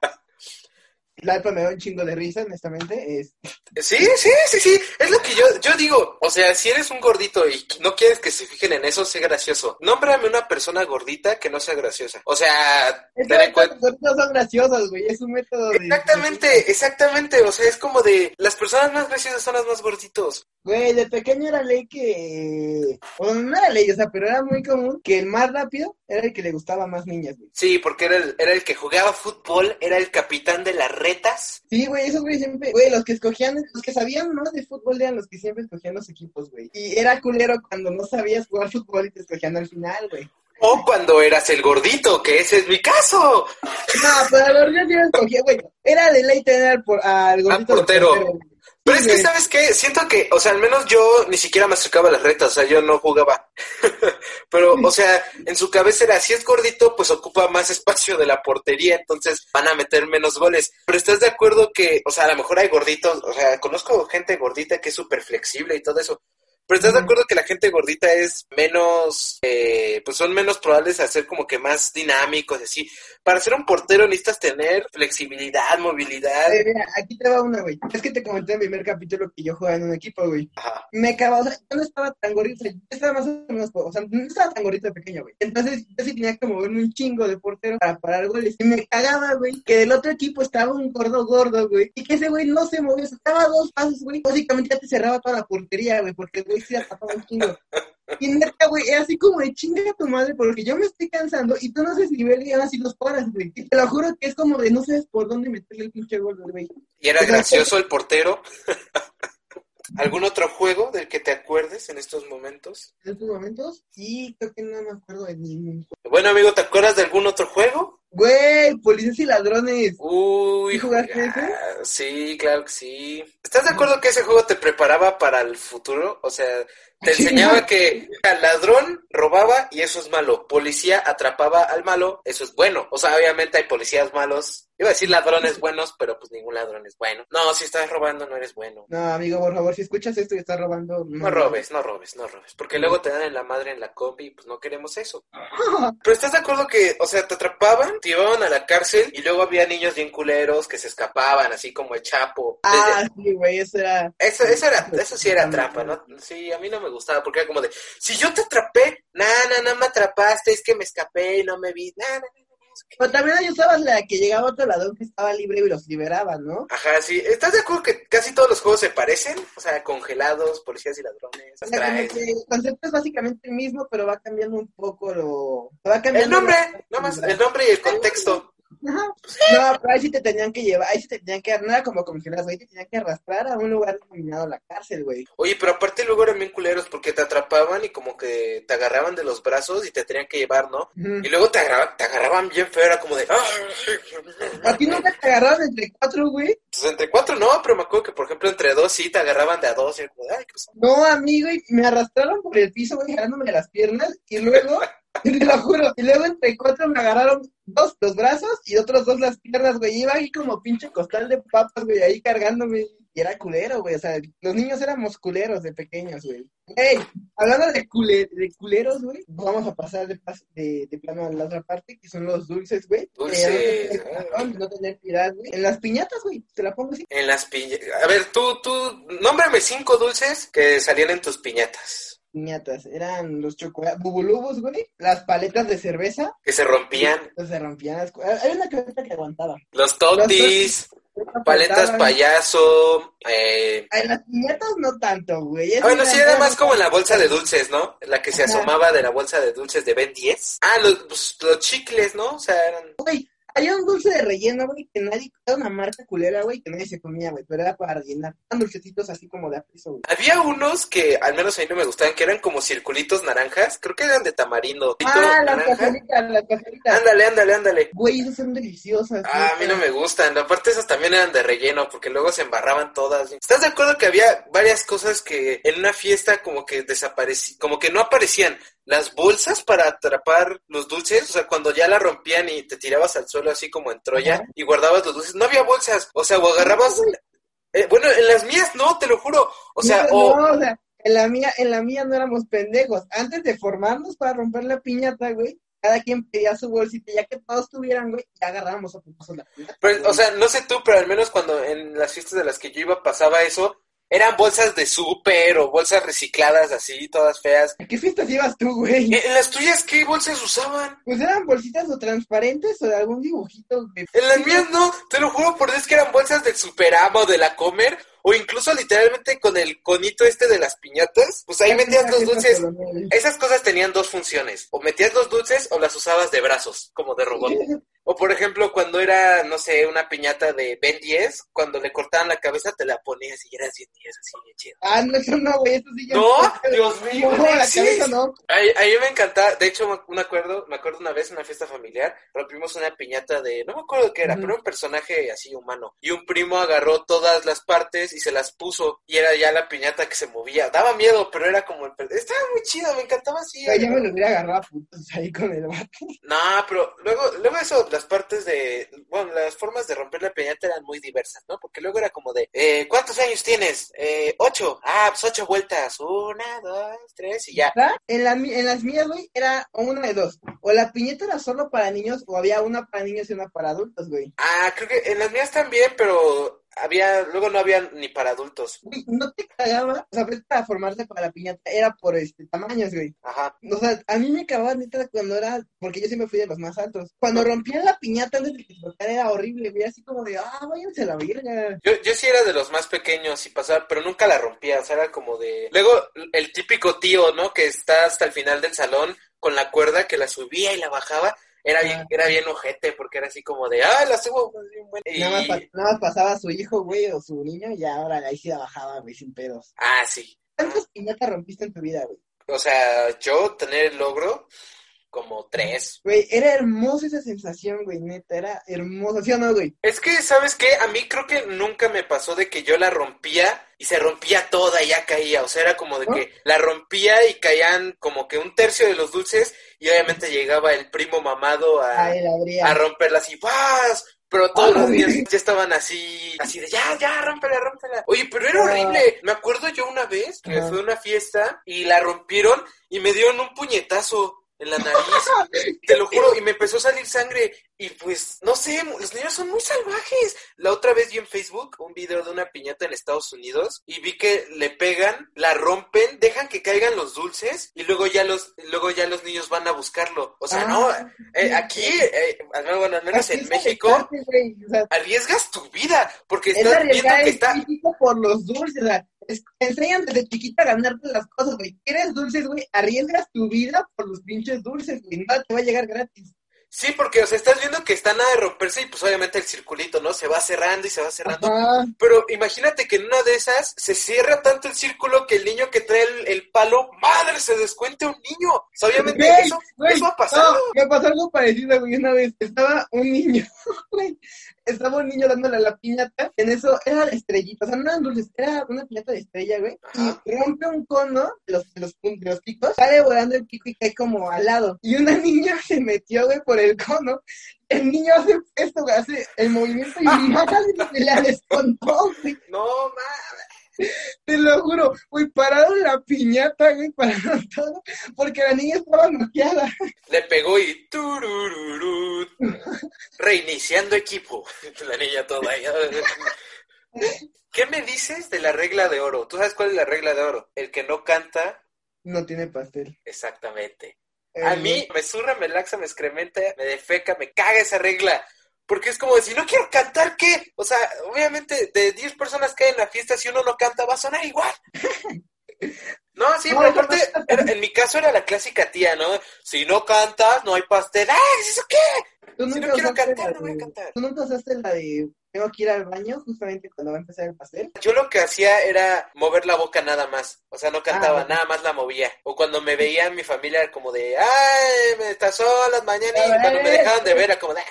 La neta me da un chingo de risa, honestamente. Es... [laughs] Sí, sí, sí, sí, es lo que yo, yo digo, o sea, si eres un gordito y no quieres que se fijen en eso, sé gracioso. Nómbrame una persona gordita que no sea graciosa. O sea, Es ten en cuenta- los gorditos son graciosos, güey. Es un método de... Exactamente, exactamente, o sea, es como de, las personas más graciosas son las más gorditos. Güey, de pequeño era ley que... Bueno, no era ley, o sea, pero era muy común que el más rápido era el que le gustaba más niñas, güey. Sí, porque era el, era el que jugaba fútbol, era el capitán de las retas. Sí, güey, esos güey siempre, güey, los que escogían, los que sabían más de fútbol eran los que siempre escogían los equipos, güey. Y era culero cuando no sabías jugar fútbol y te escogían al final, güey. O cuando eras el gordito, que ese es mi caso. No, pero el gordito sí lo escogía, güey. Era de ley tener al, por- al gordito de portero. Pero es que. ¿sabes qué? Siento que, o sea, al menos yo ni siquiera me acercaba a las retas, o sea, yo no jugaba. [laughs] Pero, o sea, en su cabeza era, si es gordito, pues ocupa más espacio de la portería, entonces van a meter menos goles. Pero ¿estás de acuerdo que, o sea, a lo mejor hay gorditos, o sea, conozco gente gordita que es súper flexible y todo eso. Pero ¿estás de acuerdo que la gente gordita es menos, eh, pues son menos probables a ser como que más dinámicos, así? Para ser un portero necesitas tener flexibilidad, movilidad. Eh, mira, aquí te va una, güey. Es que te comenté en el primer capítulo que yo jugaba en un equipo, güey. Ajá. Me cagaba, o sea, yo no estaba tan gordito, yo estaba más o menos, o sea, no estaba tan gordito de pequeño, güey. Entonces, yo sí tenía que moverme un chingo de portero para parar goles. Y me cagaba, güey, que del otro equipo estaba un gordo gordo, güey. Y que ese güey no se movía, estaba a dos pasos, güey. Básicamente ya te cerraba toda la portería, güey, porque güey tapaba un chingo. Y neta, güey, era así como de chinga a tu madre, porque yo me estoy cansando y tú no haces nivel y aún así los paras, güey. Y te lo juro que es como de no sabes por dónde meterle el pinche gol, güey. Y era gracioso el portero. [laughs] ¿Algún otro juego del que te acuerdes en estos momentos? En estos momentos, sí, creo que no me acuerdo de ningún. Bueno, amigo, ¿te acuerdas de algún otro juego? Güey, policías y ladrones. Uy, ¿Sí jugaste juega- sí, claro que sí. ¿Estás de acuerdo que ese juego te preparaba para el futuro? O sea, te enseñaba que el ladrón robaba y eso es malo. Policía atrapaba al malo, eso es bueno. O sea, obviamente hay policías malos. Iba a decir ladrones buenos, pero pues ningún ladrón es bueno. No, si estás robando no eres bueno. No, amigo, por favor, si escuchas esto y estás robando. No robes, no robes, no robes. Porque luego te dan en la madre en la combi y pues no queremos eso. [laughs] Pero estás de acuerdo que, o sea, te atrapaban, te llevaban a la cárcel y luego había niños bien culeros que se escapaban, así como el Chapo. Ah, sí, güey, eso era. Eso, eso, era, [laughs] eso sí era trampa, ¿no? Sí, a mí no me gustaba porque era como de, si yo te atrapé, nada, no me atrapaste, es que me escapé y no me vi, nada, Pero también ahí usabas la que llegaba otro ladrón que estaba libre y los liberaba, ¿no? Ajá, sí. ¿Estás de acuerdo que casi todos los juegos se parecen? O sea, congelados, policías y ladrones, O sea, como atraes. que el concepto es básicamente el mismo, pero va cambiando un poco lo. Va cambiando El nombre, la- nada más, el nombre y el contexto. Ajá. No, pero ahí sí te tenían que llevar, ahí sí te tenían que, no era como congelados, ahí te tenían que arrastrar a un lugar denominado la cárcel, güey. Oye, pero aparte luego eran bien culeros porque te atrapaban y como que te agarraban de los brazos y te tenían que llevar, ¿no? Y luego te agarraban, te agarraban bien feo, era como de... ¿A ti nunca te agarraron entre cuatro, güey? Pues entre cuatro no, pero me acuerdo que por ejemplo entre dos sí te agarraban de a dos y era como de, ay, ¿qué pasó? No, amigo, y me arrastraron por el piso, güey, jalándome las piernas, y luego, [laughs] [laughs] te lo juro, y luego entre cuatro me agarraron dos los brazos y otros dos las piernas, güey, iba ahí como pinche costal de papas, güey, ahí cargándome, y era culero, güey, o sea, los niños éramos culeros de pequeños, güey. Ey, hablando de, cule- de culeros, güey, vamos a pasar de, de, de plano a la otra parte, que son los dulces, güey. Dulces, Eh, no, tener corazón, no tener piedad, güey. En las piñatas, güey, te la pongo así. En las piñatas... A ver, tú, tú, nómbrame cinco dulces que salían en tus piñatas. Piñatas. Eran los chocolates, bubulubos, güey. Las paletas de cerveza. Que se rompían. Pues se rompían las Hay una careta que aguantaba. Los totis, paletas payaso, eh... Ay, las piñatas no tanto, güey. Bueno, sí, era más como en la bolsa de dulces, ¿no? La que se asomaba de la bolsa de dulces de Ben 10. Ah, los, pues, los chicles, ¿no? O sea, eran... Güey, había un dulce de relleno, güey, que nadie... Era una marca culera, güey, que nadie se comía, güey. Pero era para rellenar. Eran dulcecitos así como de apiso, güey. Había unos que al menos a mí no me gustaban, que eran como circulitos naranjas. Creo que eran de tamarindo. Ah, las cajeritas, las cajeritas. Ándale, ándale, ándale. Güey, esas son deliciosas. Ah, a mí no me gustan. Aparte, esas también eran de relleno, porque luego se embarraban todas. ¿Estás de acuerdo que había varias cosas que en una fiesta como que desaparecían, como que no aparecían? Las bolsas para atrapar los dulces, o sea, cuando ya la rompían y te tirabas al suelo así como en Troya y guardabas los dulces, no había bolsas. O sea, o agarrabas. eh, bueno, en las mías no, te lo juro. O sea, no, o. no, o sea, en la mía, en la mía no éramos pendejos. Antes de formarnos para romper la piñata, güey, cada quien pedía su bolsita, ya que todos tuvieran, güey, ya agarrábamos a putazos la piñata. Pero, güey. o sea, no sé tú, pero al menos cuando en las fiestas de las que yo iba pasaba eso, eran bolsas de súper o bolsas recicladas así, todas feas. ¿A qué fiestas ibas tú, güey? ¿En en las tuyas qué bolsas usaban? Pues eran bolsitas o transparentes o de algún dibujito, güey. En las mías no, te lo juro por Dios que eran bolsas del Superama o de la Comer, o incluso literalmente con el conito este de las piñatas, pues ahí metías los dulces. Esas cosas tenían dos funciones, o metías los dulces o las usabas de brazos, como de robot. [laughs] O por ejemplo, cuando era, no sé, una piñata de Ben 10, cuando le cortaban la cabeza, te la ponías y eras Ben 10, así bien chido. Ah, no, eso no, güey, eso sí ya. No, Dios mío, No, la sí. cabeza no. A, a mí me encantaba, de hecho me- acuerdo, me acuerdo una vez en una fiesta familiar, rompimos una piñata de, no me acuerdo qué era, Ujú. pero un personaje así humano. Y un primo agarró todas las partes y se las puso y era ya la piñata que se movía. Daba miedo, pero era como el... Estaba muy chido, me encantaba así. Güey, ya me lo hubiera agarrado a putos ahí con el vato. No, pero luego, luego eso, las partes de, bueno, las formas de romper la piñata eran muy diversas, ¿no? Porque luego era como de, eh, ¿cuántos años tienes? Eh, ocho. Ah, pues ocho vueltas. Una, dos, tres y ya. ¿verdad? En, la, en las mías, güey, era una de dos. O la piñeta era solo para niños, o había una para niños y una para adultos, güey. Ah, creo que en las mías también, pero había, luego no había ni para adultos. Güey, no te cagaba, o sea, pues para formarse para la piñata era por este tamaños, güey. Ajá. O sea, a mí me cagaba neta cuando era, porque yo siempre fui de los más altos. Cuando rompían la piñata antes de que explotar era horrible, güey, así como de, ah, váyanse a la verga. Yo, yo sí era de los más pequeños y pasaba, pero nunca la rompía, o sea, era como de... Luego, el típico tío, ¿no? Que está hasta el final del salón con la cuerda que la subía y la bajaba. Era bien, era bien ojete, porque era así como de, ah, la subo. pues, bien buena". Y- Nada, más, pa- nada más pasaba su hijo, güey, o su niño, y ahora ahí sí la bajaba, güey, sin pedos. Ah, sí. ¿Cuántas piñatas rompiste en tu vida, güey? O sea, yo tener el logro, como tres. Güey, era hermosa esa sensación, güey, neta, era hermosa, ¿sí o no, güey? Es que, ¿sabes qué? A mí creo que nunca me pasó de que yo la rompía y se rompía toda y ya caía. O sea, era como de ¿No? que la rompía y caían como que un tercio de los dulces y obviamente llegaba el primo mamado a, la abría. a romperlas y ¡paz! Pero todos Ah, los güey. niños ya estaban así, así de ya, ya, rómpela, rómpela. Oye, pero era Ah. horrible. Me acuerdo yo una vez que fue a una fiesta y la rompieron y me dieron un puñetazo en la nariz. [laughs] Te lo juro, y me empezó a salir sangre. Y pues, no sé, los niños son muy salvajes. La otra vez vi en Facebook un video de una piñata en Estados Unidos y vi que le pegan, la rompen, dejan que caigan los dulces y luego ya los, luego ya los niños van a buscarlo. O sea, no, Ah, eh, aquí, eh, al menos, bueno, al menos Así en México, o sea, arriesgas tu vida porque es estás viendo que está... por los dulces, o sea, enseñan desde chiquita a ganarte las cosas, güey. ¿Quieres dulces, güey? Arriesgas tu vida por los pinches dulces, güey. Nada te va a llegar gratis. Sí, porque, o sea, estás viendo que está nada de romperse y pues obviamente el circulito, ¿no? Se va cerrando y se va cerrando. Ajá. Pero imagínate que en una de esas se cierra tanto el círculo que el niño que trae el, el palo, madre, se descuente un niño. O sea, obviamente Güey, eso, güey, eso ha pasado. no, me pasó algo parecido, güey. Una vez estaba un niño, [laughs] güey. Estaba un niño dándole a la piñata. En eso era la estrellita. O sea, no eran dulces, era una piñata de estrella, güey. Y rompe un cono de los, de los, de los picos. Sale volando el pico y cae como al lado. Y una [laughs] niña se metió, güey, por el cono. El niño hace esto, güey, hace el movimiento y [laughs] se la descontó, güey. No, mames. Te lo juro, güey, pararon la piñata, güey, pararon todo, porque la niña estaba noqueada. Le pegó y turururut. Reiniciando equipo. [laughs] La niña toda ahí. ¿Qué me dices de la regla de oro? ¿Tú sabes cuál es la regla de oro? El que no canta, No tiene pastel. exactamente. A mí me zurra, me laxa, me excrementa, me defeca, me caga esa regla. Porque es como de, si no quiero cantar, ¿qué? O sea, obviamente, de 10 personas que hay en la fiesta, si uno no canta, va a sonar igual. [laughs] No, sí, No, pero no, aparte, era- en mi caso era la clásica tía, ¿no? Si no cantas, no hay pastel. ¡Ah, ¿eso qué? ¿Tú Si no quiero cantar, no voy a cantar. ¿Tú nunca usaste la de tengo que ir al baño justamente cuando va a empezar el pastel? Yo lo que hacía era mover la boca nada más. O sea, no cantaba, Ah, nada más la movía. O cuando me veía mi familia era como de, ¡ay, me estás solas mañana! Y cuando me dejaban de ver era como de, ¡ay,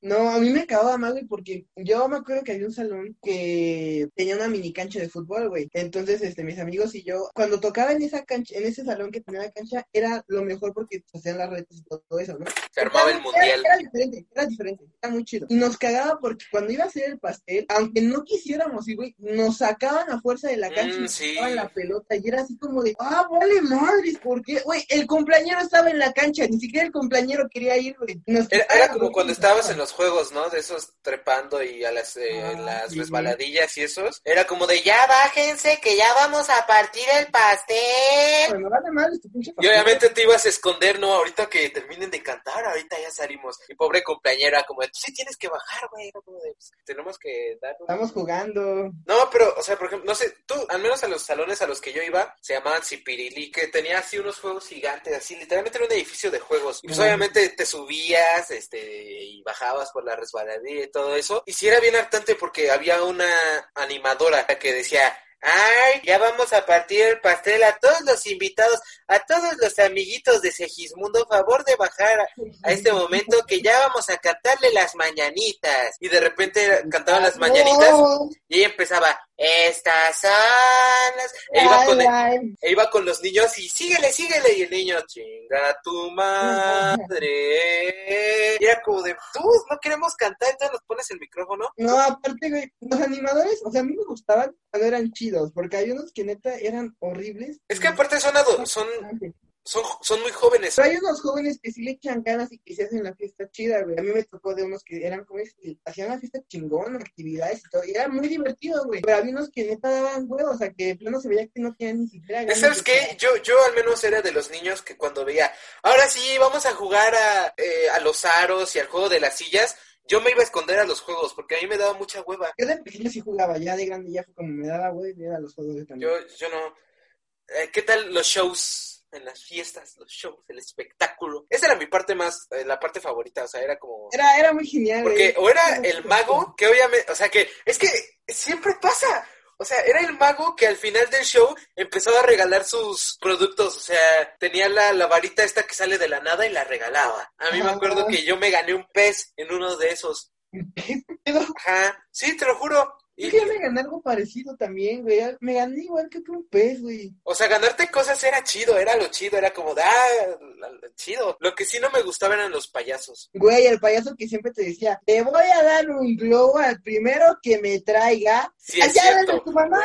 No, a mí me acababa mal, güey, porque yo me acuerdo que había un salón que tenía una mini cancha de fútbol, güey. Entonces, este, mis amigos y yo, cuando tocaba en esa cancha, en ese salón que tenía la cancha, era lo mejor porque hacían las redes y todo eso, ¿no? Se armaba el mundial. Era, diferente, era diferente, era muy chido. Y nos cagaba porque cuando iba a hacer el pastel, aunque no quisiéramos ir, güey, nos sacaban a fuerza de la cancha Mm, y nos sí. sacaban la pelota. Y era así como de, ah, vale madres, ¿por qué? Güey, el cumpleañero estaba en la cancha, ni siquiera el cumpleañero quería ir, güey. Nos Era, era como cuando nos estabas. En los juegos, ¿no? De esos trepando y a las, eh, Ah, las sí. resbaladillas y esos. Era como de, ya bájense, que ya vamos a partir el pastel. Bueno, vale madres tu pinche Y pastel. obviamente te ibas a esconder, ¿no? Ahorita que terminen de cantar, ahorita ya salimos. Y pobre compañera, como de, tú sí tienes que bajar, güey. Era como de, pues, tenemos que dar un... Estamos jugando. No, pero, o sea, por ejemplo, no sé, tú, al menos a los salones a los que yo iba, se llamaban Cipirili, que tenía así unos juegos gigantes, así, literalmente era un edificio de juegos. Y pues obviamente te subías, este, y y bajabas por la resbaladilla y todo eso. Y sí era bien hartante porque había una animadora que decía, Ay, ya vamos a partir el pastel a todos los invitados, a todos los amiguitos de Segismundo, favor de bajar a, este momento que ya vamos a cantarle las mañanitas. Y de repente cantaban las mañanitas y ella empezaba, estas son E iba, con e iba con los niños y síguele, síguele. Y el niño, chinga tu madre. Y era como de, tú no queremos cantar, entonces nos pones el micrófono. No, aparte, güey, los animadores, o sea, a mí me gustaban cuando eran chidos, porque hay unos que neta eran horribles. Es que aparte son, son son, son muy jóvenes. Pero hay unos jóvenes que sí le echan ganas y que se hacen la fiesta chida, güey. A mí me tocó de unos que eran como que hacían la fiesta chingón, actividades y todo. Y era muy divertido, güey. Pero había unos que neta daban huevos, o sea, que plano se veía que no tenían ni siquiera ¿Sabes qué? Yo, yo al menos era de los niños que cuando veía, ahora sí, vamos a jugar a, eh, a los aros y al juego de las sillas. Yo me iba a esconder a los juegos porque a mí me daba mucha hueva. Yo de pequeño sí jugaba, ya de grande ya fue como me daba hueva y a los juegos de también. Yo, yo no. Eh, ¿Qué tal los shows? En las fiestas, los shows, el espectáculo. Esa era mi parte más, eh, la parte favorita, o sea, era como... Era, era muy genial. Porque o era el mago, que obviamente, o sea, que es que siempre pasa. O sea, era el mago que al final del show empezaba a regalar sus productos. O sea, tenía la, la varita esta que sale de la nada y la regalaba. A mí me acuerdo que yo me gané un pez en uno de esos. Ajá, sí, te lo juro. Y yo me gané algo parecido también, güey. Me gané igual que un pez, güey. O sea, ganarte cosas era chido, era lo chido, era como, ah, chido. Lo que sí no me gustaba eran los payasos. Güey, el payaso que siempre te decía, te voy a dar un globo al primero que me traiga. Sí, es Allá cierto, tu mamá.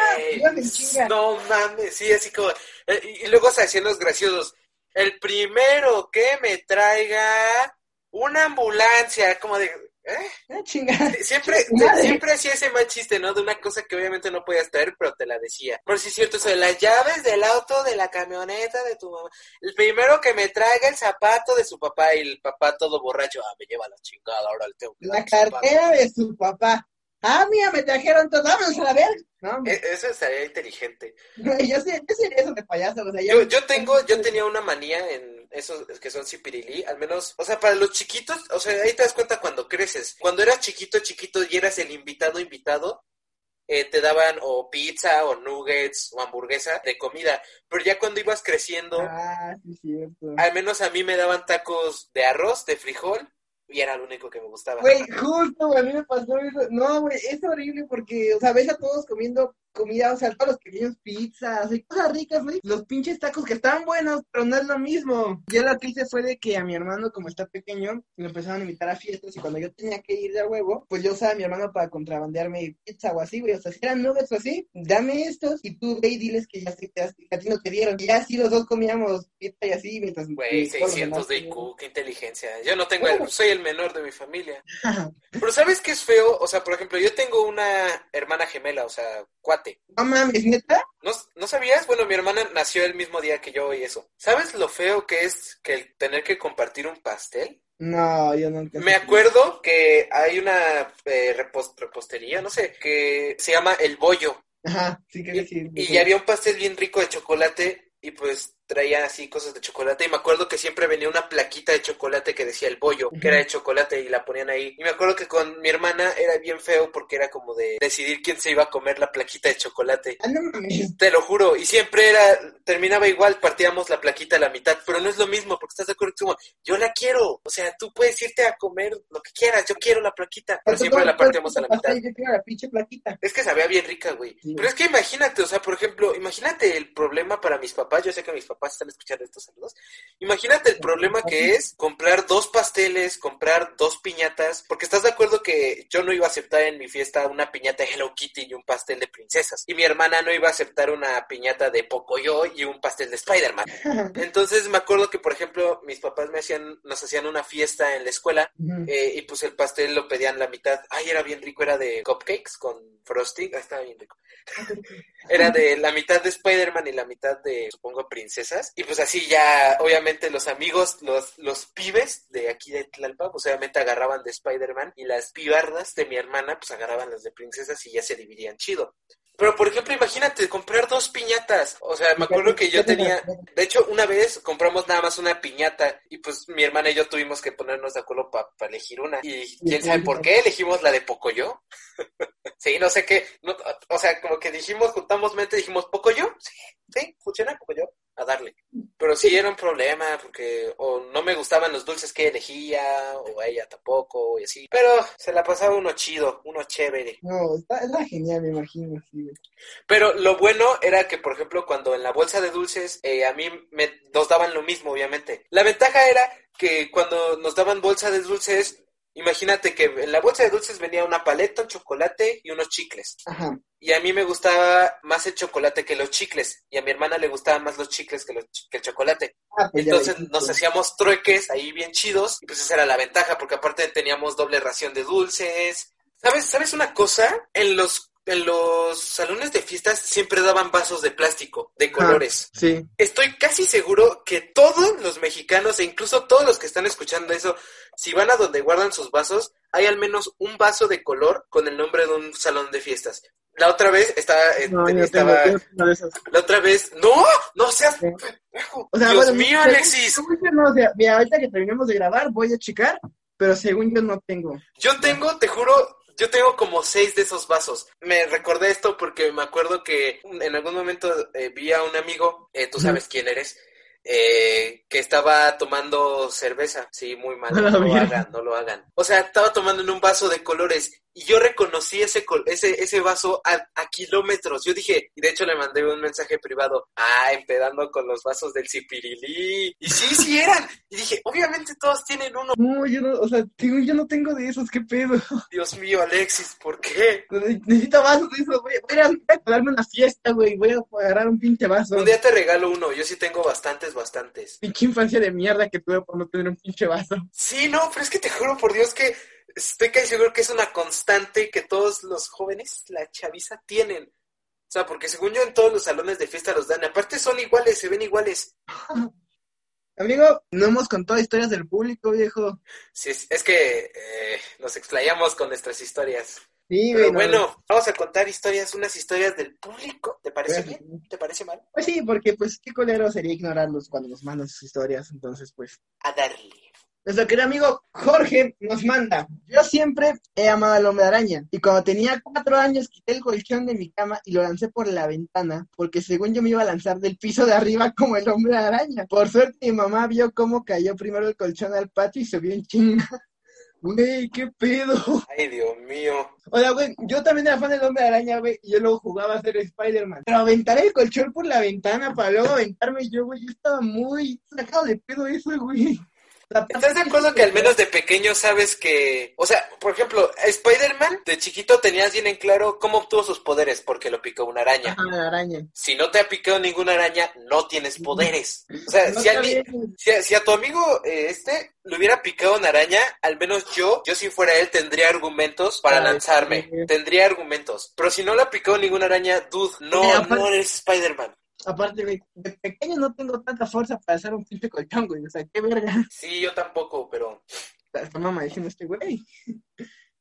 No mames, sí, así como. Eh, y luego se hacían los graciosos. El primero que me traiga una ambulancia, como de, ¿Eh? Ah, chingada. Siempre, siempre hacía ese mal chiste, ¿no? De una cosa que obviamente no podías traer, pero te la decía. Por si es cierto, eso de las llaves del auto, de la camioneta, de tu mamá. El primero que me traiga el zapato de su papá y el papá todo borracho, ah, me lleva la chingada, ahora el tengo La cartera de su papá. Ah, mira, me trajeron todo, vamos a ver. No, e, eso estaría inteligente. [laughs] yo, sé, yo sería eso de payaso. O sea, yo, yo, tengo, yo tenía una manía en esos que son cipirilí, al menos, o sea, para los chiquitos, o sea, ahí te das cuenta cuando creces. Cuando eras chiquito, chiquito y eras el invitado, invitado, eh, te daban o pizza o nuggets o hamburguesa de comida. Pero ya cuando ibas creciendo, ah, al menos a mí me daban tacos de arroz, de frijol y era lo único que me gustaba. Güey, justo, güey, a mí me pasó eso. No, güey, es horrible porque, o sea, ves a todos comiendo comida, o sea, todos los pequeños pizzas y cosas ricas, güey. Los pinches tacos que están buenos, pero no es lo mismo. Ya la triste fue de que a mi hermano, como está pequeño, me empezaron a invitar a fiestas y cuando yo tenía que ir de huevo, pues yo usaba a mi hermano para contrabandearme pizza o así, güey. O sea, si eran nuggets o así, dame estos y tú ve y diles que ya te, que a ti no te dieron. Y ya así los dos comíamos pizza y así mientras... Güey, 600 de IQ, qué inteligencia. Yo no tengo, el, soy el menor de mi familia. [laughs] pero ¿sabes qué es feo? O sea, por ejemplo, yo tengo una hermana gemela, o sea, cuatro no mames, ¿neta? ¿No, sabías? Bueno, mi hermana nació el mismo día que yo y eso. ¿Sabes lo feo que es que el tener que compartir un pastel? No, yo no Me acuerdo que hay una eh, repostería, no sé, que se llama El Bollo. Ajá, sí que y, y, y había un pastel bien rico de chocolate y pues traía así cosas de chocolate y me acuerdo que siempre venía una plaquita de chocolate que decía el bollo, que era de chocolate y la ponían ahí. Y me acuerdo que con mi hermana era bien feo porque era como de decidir quién se iba a comer la plaquita de chocolate. Ah, Te lo juro, y siempre era, terminaba igual, partíamos la plaquita a la mitad, pero no es lo mismo porque estás de acuerdo como, yo la quiero, o sea, tú puedes irte a comer lo que quieras, yo quiero la plaquita, pero siempre la partíamos a la mitad. Es que sabía bien rica, güey. Pero es que imagínate, o sea, por ejemplo, imagínate el problema para mis papás, yo sé que mis papás papás están escuchando estos saludos. Imagínate el problema que es comprar dos pasteles, comprar dos piñatas, porque estás de acuerdo que yo no iba a aceptar en mi fiesta una piñata de Hello Kitty y un pastel de princesas. Y mi hermana no iba a aceptar una piñata de Pocoyo y un pastel de Spider-Man. [laughs] Entonces me acuerdo que, por ejemplo, mis papás me hacían, nos hacían una fiesta en la escuela eh, y pues el pastel lo pedían la mitad. Ay, era bien rico, era de cupcakes con frosting. Ah, estaba bien rico. era de la mitad de Spider-Man y la mitad de, supongo, Y pues así ya, obviamente, los amigos, los, los pibes de aquí de Tlalpa, pues obviamente agarraban de Spider-Man y las pibardas de mi hermana, pues agarraban las de princesas y ya se dividían chido. Pero, por ejemplo, imagínate, comprar dos piñatas. O sea, me acuerdo que yo tenía... De hecho, una vez compramos nada más una piñata y pues mi hermana y yo tuvimos que ponernos de acuerdo para elegir una. Y quién sabe por qué elegimos la de Pocoyo. [laughs] sí, no sé qué. o sea, como que dijimos, juntamos mente, dijimos Pocoyo. Sí, sí, funciona Pocoyo a darle. Pero sí era un problema porque o no me gustaban los dulces que elegía o a ella tampoco y así. Pero se la pasaba uno chido, uno chévere. No, está, está genial, me imagino. Sí, Pero lo bueno era que, por ejemplo, cuando en la bolsa de dulces eh, a mí me, nos daban lo mismo, obviamente. La ventaja era que cuando nos daban bolsa de dulces Imagínate que en la bolsa de dulces venía una paleta, un chocolate y unos chicles. Ajá. Y a mí me gustaba más el chocolate que los chicles. Y a mi hermana le gustaban más los chicles que, los, que el chocolate. Ah, pues Entonces nos hacíamos trueques ahí bien chidos. Y pues esa era la ventaja, porque aparte teníamos doble ración de dulces. ¿Sabes, ¿Sabes una cosa? En los, en los salones de fiestas siempre daban vasos de plástico, de colores. Sí. Estoy casi seguro que todos los mexicanos e incluso todos los que están escuchando eso, si van a donde guardan sus vasos, hay al menos un vaso de color con el nombre de un salón de fiestas. La otra vez estaba, eh, No, yo estaba tengo, tengo una de esas. la otra vez, no, no seas Sí. O sea, Dios bueno, mío, según- Alexis, según yo no, o sea, mira, ahorita que terminemos de grabar voy a checar, pero según yo no tengo. yo tengo, te juro, yo tengo como seis de esos vasos. Me recordé esto porque me acuerdo que en algún momento eh, vi a un amigo, eh, tú sabes quién eres, eh, que estaba tomando cerveza. Sí, muy mal, A la [laughs] no lo hagan, no lo hagan. O sea, estaba tomando en un vaso de colores y yo reconocí ese, col- ese, ese vaso a, a kilómetros. Yo dije, y de hecho le mandé un mensaje privado, ah, empedando con los vasos del Cipirilí. Y sí, sí eran. Y dije, obviamente todos tienen uno. No, yo no, o sea, según yo no tengo de esos, qué pedo. [laughs] Dios mío, Alexis, ¿por qué? Necesito vasos de esos, güey. Voy a, voy a darme una fiesta, güey. Voy a agarrar un pinche vaso. Un día te regalo uno, yo sí tengo bastantes, bastantes. Pinche infancia de mierda que tuve por no tener un pinche vaso. Sí, no, pero es que te juro por Dios que estoy casi seguro que es una constante que todos los jóvenes, la chaviza, tienen. O sea, porque según yo en todos los salones de fiesta los dan. Aparte son iguales, se ven iguales. [laughs] Amigo, no hemos contado historias del público, viejo. Sí, es, que eh, nos explayamos con nuestras historias. Sí, Pero bueno, vamos a contar historias, unas historias del público. ¿Te parece bien? ¿Te parece mal? Pues sí, porque pues qué colero sería ignorarlos cuando nos mandan sus historias. Entonces, pues. A darle. Nuestro querido amigo Jorge nos manda. Yo siempre he amado al hombre araña. Y cuando tenía cuatro años quité el colchón de mi cama y lo lancé por la ventana. Porque según yo me iba a lanzar del piso de arriba [laughs] como el hombre araña. Por suerte mi mamá vio cómo cayó primero el colchón al patio y subió en chinga. [laughs] Güey, qué pedo. Ay, Dios mío. O sea, güey, yo también era fan del hombre araña, güey, y yo luego jugaba a ser Spider-Man. Pero aventar el colchón por la ventana para luego aventarme yo, güey, yo estaba muy sacado de pedo eso, güey. ¿Estás de acuerdo que al menos de pequeño sabes que, o sea, por ejemplo, Spider-Man de chiquito tenías bien en claro cómo obtuvo sus poderes porque lo picó una araña. Ajá, la araña. Si no te ha picado ninguna araña, no tienes poderes. [laughs] O sea, No si, a si a, si a tu amigo eh, este le hubiera picado una araña, al menos yo, yo si fuera él, tendría argumentos para Ay, lanzarme. sí. Tendría argumentos. Pero si no le ha picado ninguna araña, dude, no, no eres Spider-Man. Aparte, de pequeño no tengo tanta fuerza para hacer un pinche colchón, güey. O sea, qué verga. Sí, yo tampoco, pero Está mamá diciendo este güey.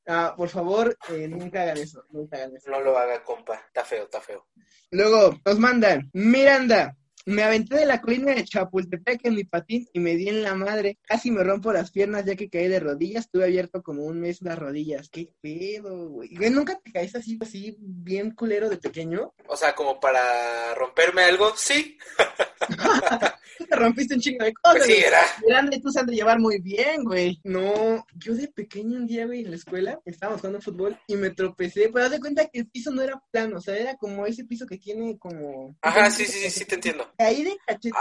Ah, por favor, eh, nunca hagan eso, nunca hagan eso. no lo haga, compa. Está feo, está feo. Luego nos mandan, Miranda, me aventé de la colina de Chapultepec en mi patín y me di en la madre. Casi me rompo las piernas ya que caí de rodillas. Tuve abierto como un mes las rodillas. ¿Qué pedo, güey? ¿Nunca te caíste así, así, bien culero de pequeño? O sea, como para romperme algo, sí. [laughs] Te rompiste un chingo de cosas. Pues sí, güey. era. Miranda y tú se han de llevar muy bien, güey. No, yo de pequeño un día, güey, en la escuela, estábamos jugando fútbol y me tropecé, pero haz de cuenta que el piso no era plano, o sea, era como ese piso que tiene como... Ajá, sí, sí, sí, sí, te entiendo. Caí de cachete.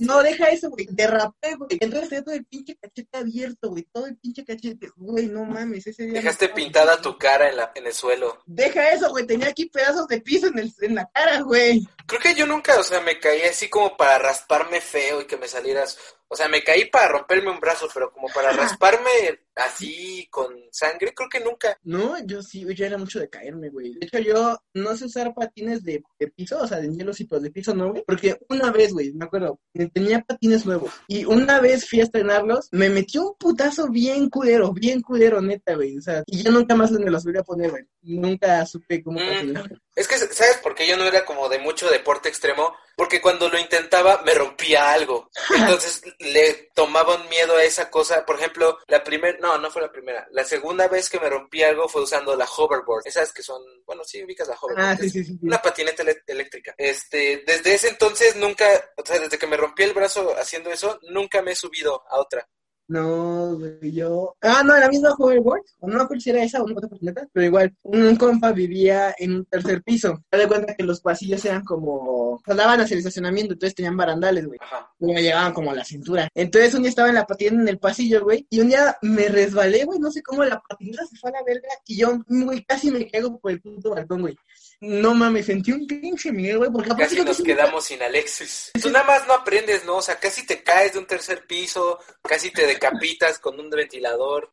No, deja eso, güey, derrapé, güey. Entonces todo el pinche cachete abierto, güey, todo el pinche cachete. Güey, no mames, ese día... Dejaste pintada tu cara en, la, en el suelo. Deja eso, güey, tenía aquí pedazos de piso en, el, en la cara, güey. Creo que yo nunca, o sea, me caí así como para rasparme feo y que me salieras. O sea, me caí para romperme un brazo, pero como para rasparme así con sangre, creo que nunca. No, yo sí, yo era mucho de caerme, güey. De hecho, yo no sé usar patines de, de piso, o sea, de hielo sí, pero de piso no, güey. porque una vez, güey, me acuerdo, tenía patines nuevos y una vez fui a estrenarlos, me metió un putazo bien culero, bien culero, neta, güey, o sea, y yo nunca más me los volví a poner, güey, nunca supe cómo Mm. patinar. Es que, ¿sabes por qué yo no era como de mucho deporte extremo? Porque cuando lo intentaba me rompía algo. Entonces le tomaban miedo a esa cosa. Por ejemplo, la primera, no, no fue la primera. La segunda vez que me rompí algo fue usando la hoverboard. Esas que son, bueno, sí ubicas la hoverboard. Ah, sí, sí, sí. Una patineta eléctrica. Este, desde ese entonces nunca, o sea, desde que me rompí el brazo haciendo eso, nunca me he subido a otra. No, güey, yo. Ah, no, la misma hoverboard. No me acuerdo si era esa o una otra pero igual, un compa vivía en un tercer piso. Te das cuenta que los pasillos eran como. Daban hacia el estacionamiento, entonces tenían barandales, güey. Y me llegaban como a la cintura. Entonces un día estaba en la patineta en el pasillo, güey, y un día me resbalé, güey, no sé cómo la patineta se fue a la verga, y yo, güey, casi me caigo por el puto balcón, güey. No mames, sentí un pinche miedo, güey, porque Casi nos quedamos sin Alexis. Tú nada más no aprendes, ¿no? O sea, casi te caes de un tercer piso, casi te decapitas con un ventilador.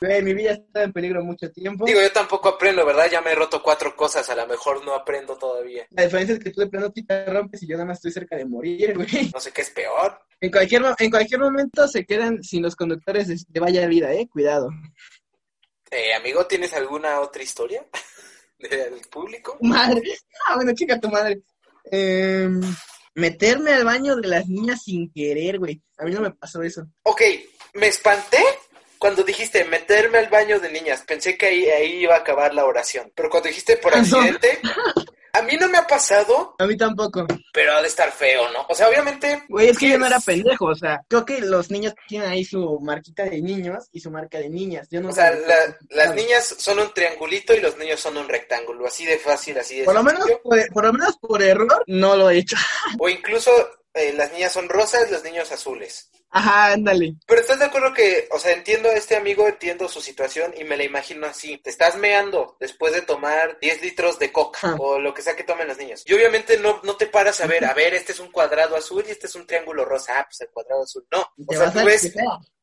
Güey, mi vida estaba en peligro mucho tiempo. Digo, yo tampoco aprendo, ¿verdad? Ya me he roto cuatro cosas, a lo mejor no aprendo todavía. La diferencia es que tú de plano te rompes y yo nada más estoy cerca de morir, güey. No sé qué es peor. En cualquier, en cualquier momento se quedan sin los conductores de, de vaya vida, eh, cuidado. Eh, amigo, ¿tienes alguna otra historia [laughs] del público? [laughs] Madre, ah, bueno, chica tu madre. Em, meterme al baño de las niñas sin querer, güey. A mí no me pasó eso. Ok, me espanté cuando dijiste meterme al baño de niñas. Pensé que ahí, ahí iba a acabar la oración. Pero cuando dijiste por accidente, [laughs] a mí no me ha pasado, A mí tampoco. pero ha de estar feo, ¿no? O sea, obviamente Güey, es que yo no era pendejo, o sea, creo que los niños tienen ahí su marquita de niños y su marca de niñas. Yo no O sea, la- las niñas son un triangulito y los niños son un rectángulo, así de fácil, así de Por lo menos por lo menos por error no lo he hecho. O incluso eh, las niñas son rosas, los niños azules. Ajá, ándale. Pero estás de acuerdo que, o sea, entiendo a este amigo, entiendo su situación y me la imagino así. Te estás meando después de tomar 10 litros de coca o lo que sea que tomen los niños. Y obviamente no, no te paras a ver, a ver, este es un cuadrado azul y este es un triángulo rosa. Ah, pues el cuadrado azul. No. O sea, tú ves,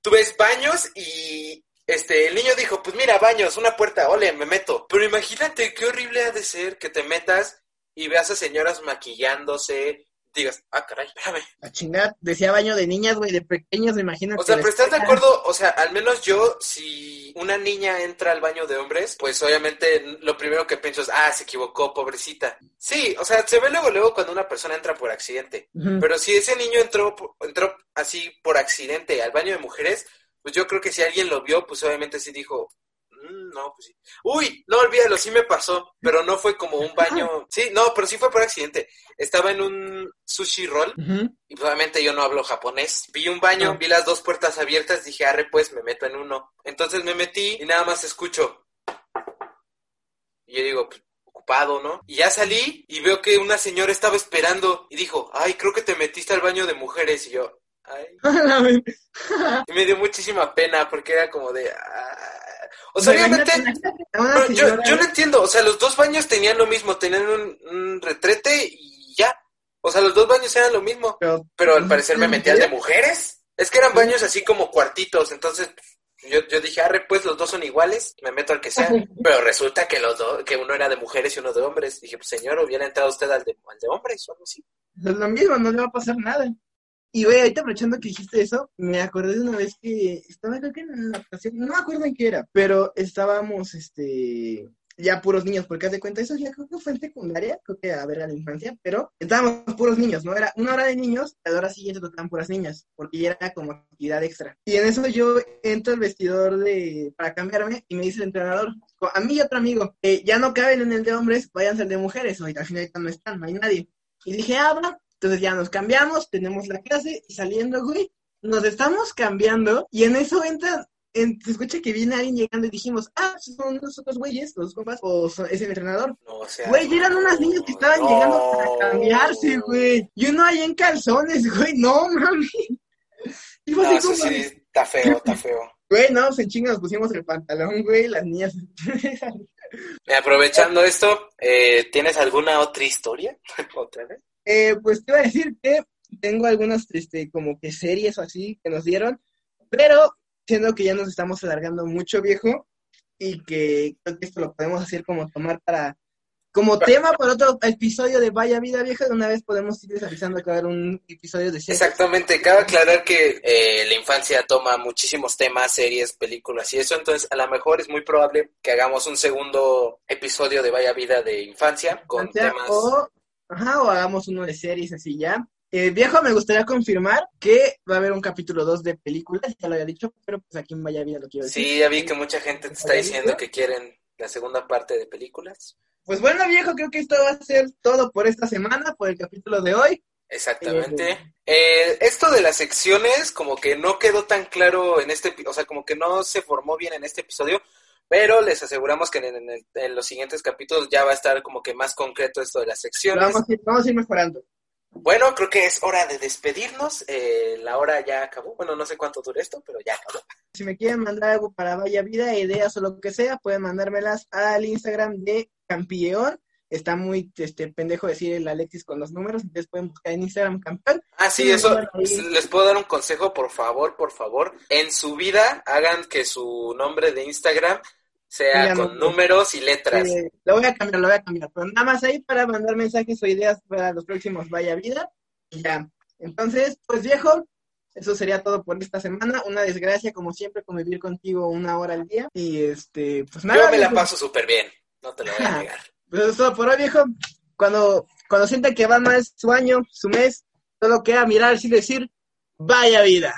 tú ves baños y este el niño dijo, pues mira, baños, una puerta, ole, me meto. Pero imagínate qué horrible ha de ser que te metas y veas a señoras maquillándose, digas, ah, caray, espérame. La chingada, decía baño de niñas, güey, de pequeños, me imagino. O sea, pero estás de acuerdo, o sea, al menos yo, si una niña entra al baño de hombres, pues obviamente lo primero que pienso es, ah, se equivocó, pobrecita. Sí, o sea, se ve luego, luego cuando una persona entra por accidente. Pero si ese niño entró, entró así por accidente al baño de mujeres, pues yo creo que si alguien lo vio, pues obviamente sí dijo, "Mm, no, pues sí. Uy, no olvídalo, sí me pasó, pero no fue como un baño. [laughs] Sí, no, pero sí fue por accidente. Estaba en un sushi roll y obviamente yo no hablo japonés. Vi un baño, Ah. vi las dos puertas abiertas, dije, arre, pues me meto en uno. Entonces me metí y nada más escucho. Y yo digo, pues, ocupado, ¿no? Y ya salí y veo que una señora estaba esperando y dijo, ay, creo que te metiste al baño de mujeres. Y yo, ay. [laughs] Y me dio muchísima pena porque era como de... ah. O sea, obviamente... yo, yo no entiendo, o sea, los dos baños tenían lo mismo, tenían un, un retrete y ya. O sea, los dos baños eran lo mismo. Pero, Pero al parecer me metí al de mujeres. Es que eran baños así como cuartitos, entonces yo, yo dije, arre, pues los dos son iguales, me meto al que sea. [laughs] Pero resulta que los dos, que uno era de mujeres y uno de hombres. Dije, pues señor, hubiera entrado usted al de, al de hombres o algo así. Es lo mismo, no le va a pasar nada. Y güey, ahorita aprovechando que dijiste eso, me acordé de una vez que estaba, creo que en la ocasión, no me acuerdo en qué era, pero estábamos, este, ya puros niños, porque haz de cuenta, eso ya creo que fue en secundaria, creo que a ver a la infancia, pero estábamos puros niños, ¿no? Era una hora de niños, a la hora siguiente tocaban puras niñas, porque ya era como actividad extra. Y en eso yo entro al vestidor de, para cambiarme, y me dice el entrenador, a mí y otro amigo, eh, ya no caben en el de hombres, váyanse al de mujeres, hoy al final no están, no hay nadie. Y dije, ah. Entonces ya nos cambiamos, tenemos la clase y saliendo, güey, nos estamos cambiando y en eso entra, en- se escucha que viene alguien llegando y dijimos, ah, pues son los otros güeyes, los compas, o son- es el entrenador. No, o sea. Güey, eran unas niñas que estaban no. llegando para cambiarse, güey. Y uno ahí en calzones, güey, no, mami. Y fue No, así eso como, sí, está feo, está feo. güey, no, pues en chinga nos pusimos el pantalón, güey, las niñas. Aprovechando esto, eh, ¿tienes alguna otra historia? [laughs] ¿Otra vez? Eh, pues te iba a decir que tengo algunas, este, como que series o así que nos dieron, pero siendo que ya nos estamos alargando mucho, viejo, y que creo que esto lo podemos hacer como tomar para como tema para otro episodio de Vaya Vida Vieja, de una vez podemos ir avisando que va a haber un episodio de series. Exactamente, cabe aclarar que eh, la infancia toma muchísimos temas, series, películas y eso, entonces a lo mejor es muy probable que hagamos un segundo episodio de Vaya Vida de infancia con Infancia, temas... O, ajá, o hagamos uno de series así ya. Eh, viejo, me gustaría confirmar que va a haber un capítulo 2 de películas, ya lo había dicho, pero pues aquí en Vaya Vida lo quiero decir. Sí, ya vi que mucha gente te está diciendo que quieren la segunda parte de películas. Pues bueno, viejo, creo que esto va a ser todo por esta semana, por el capítulo de hoy. Exactamente. Eh, esto de las secciones como que no quedó tan claro en este, o sea, como que no se formó bien en este episodio, pero les aseguramos que en, el- en los siguientes capítulos ya va a estar como que más concreto esto de las secciones. Vamos, a ir- vamos a ir mejorando. Bueno, creo que es hora de despedirnos. Eh, la hora ya acabó. Bueno, no sé cuánto dure esto, pero ya acabó. Si me quieren mandar algo para Vaya Vida, ideas o lo que sea, pueden mandármelas al Instagram de Campilleón. Está muy este pendejo decir el Alexis con los números, entonces pueden buscar en Instagram Campeón. Ah, sí, eso. Les puedo dar un consejo, por favor, por favor. En su vida, hagan que su nombre de Instagram sea con números y letras. Eh, lo voy a cambiar, lo voy a cambiar. Pero nada más ahí para mandar mensajes o ideas para los próximos Vaya Vida. Y ya. Entonces, pues viejo, eso sería todo por esta semana. Una desgracia, como siempre, convivir contigo una hora al día. Y este, pues nada. Yo me la paso súper bien. No te lo voy a negar. Pues eso es todo por hoy, viejo. Cuando, cuando sienta que va mal su año, su mes, solo queda mirar y decir, vaya vida.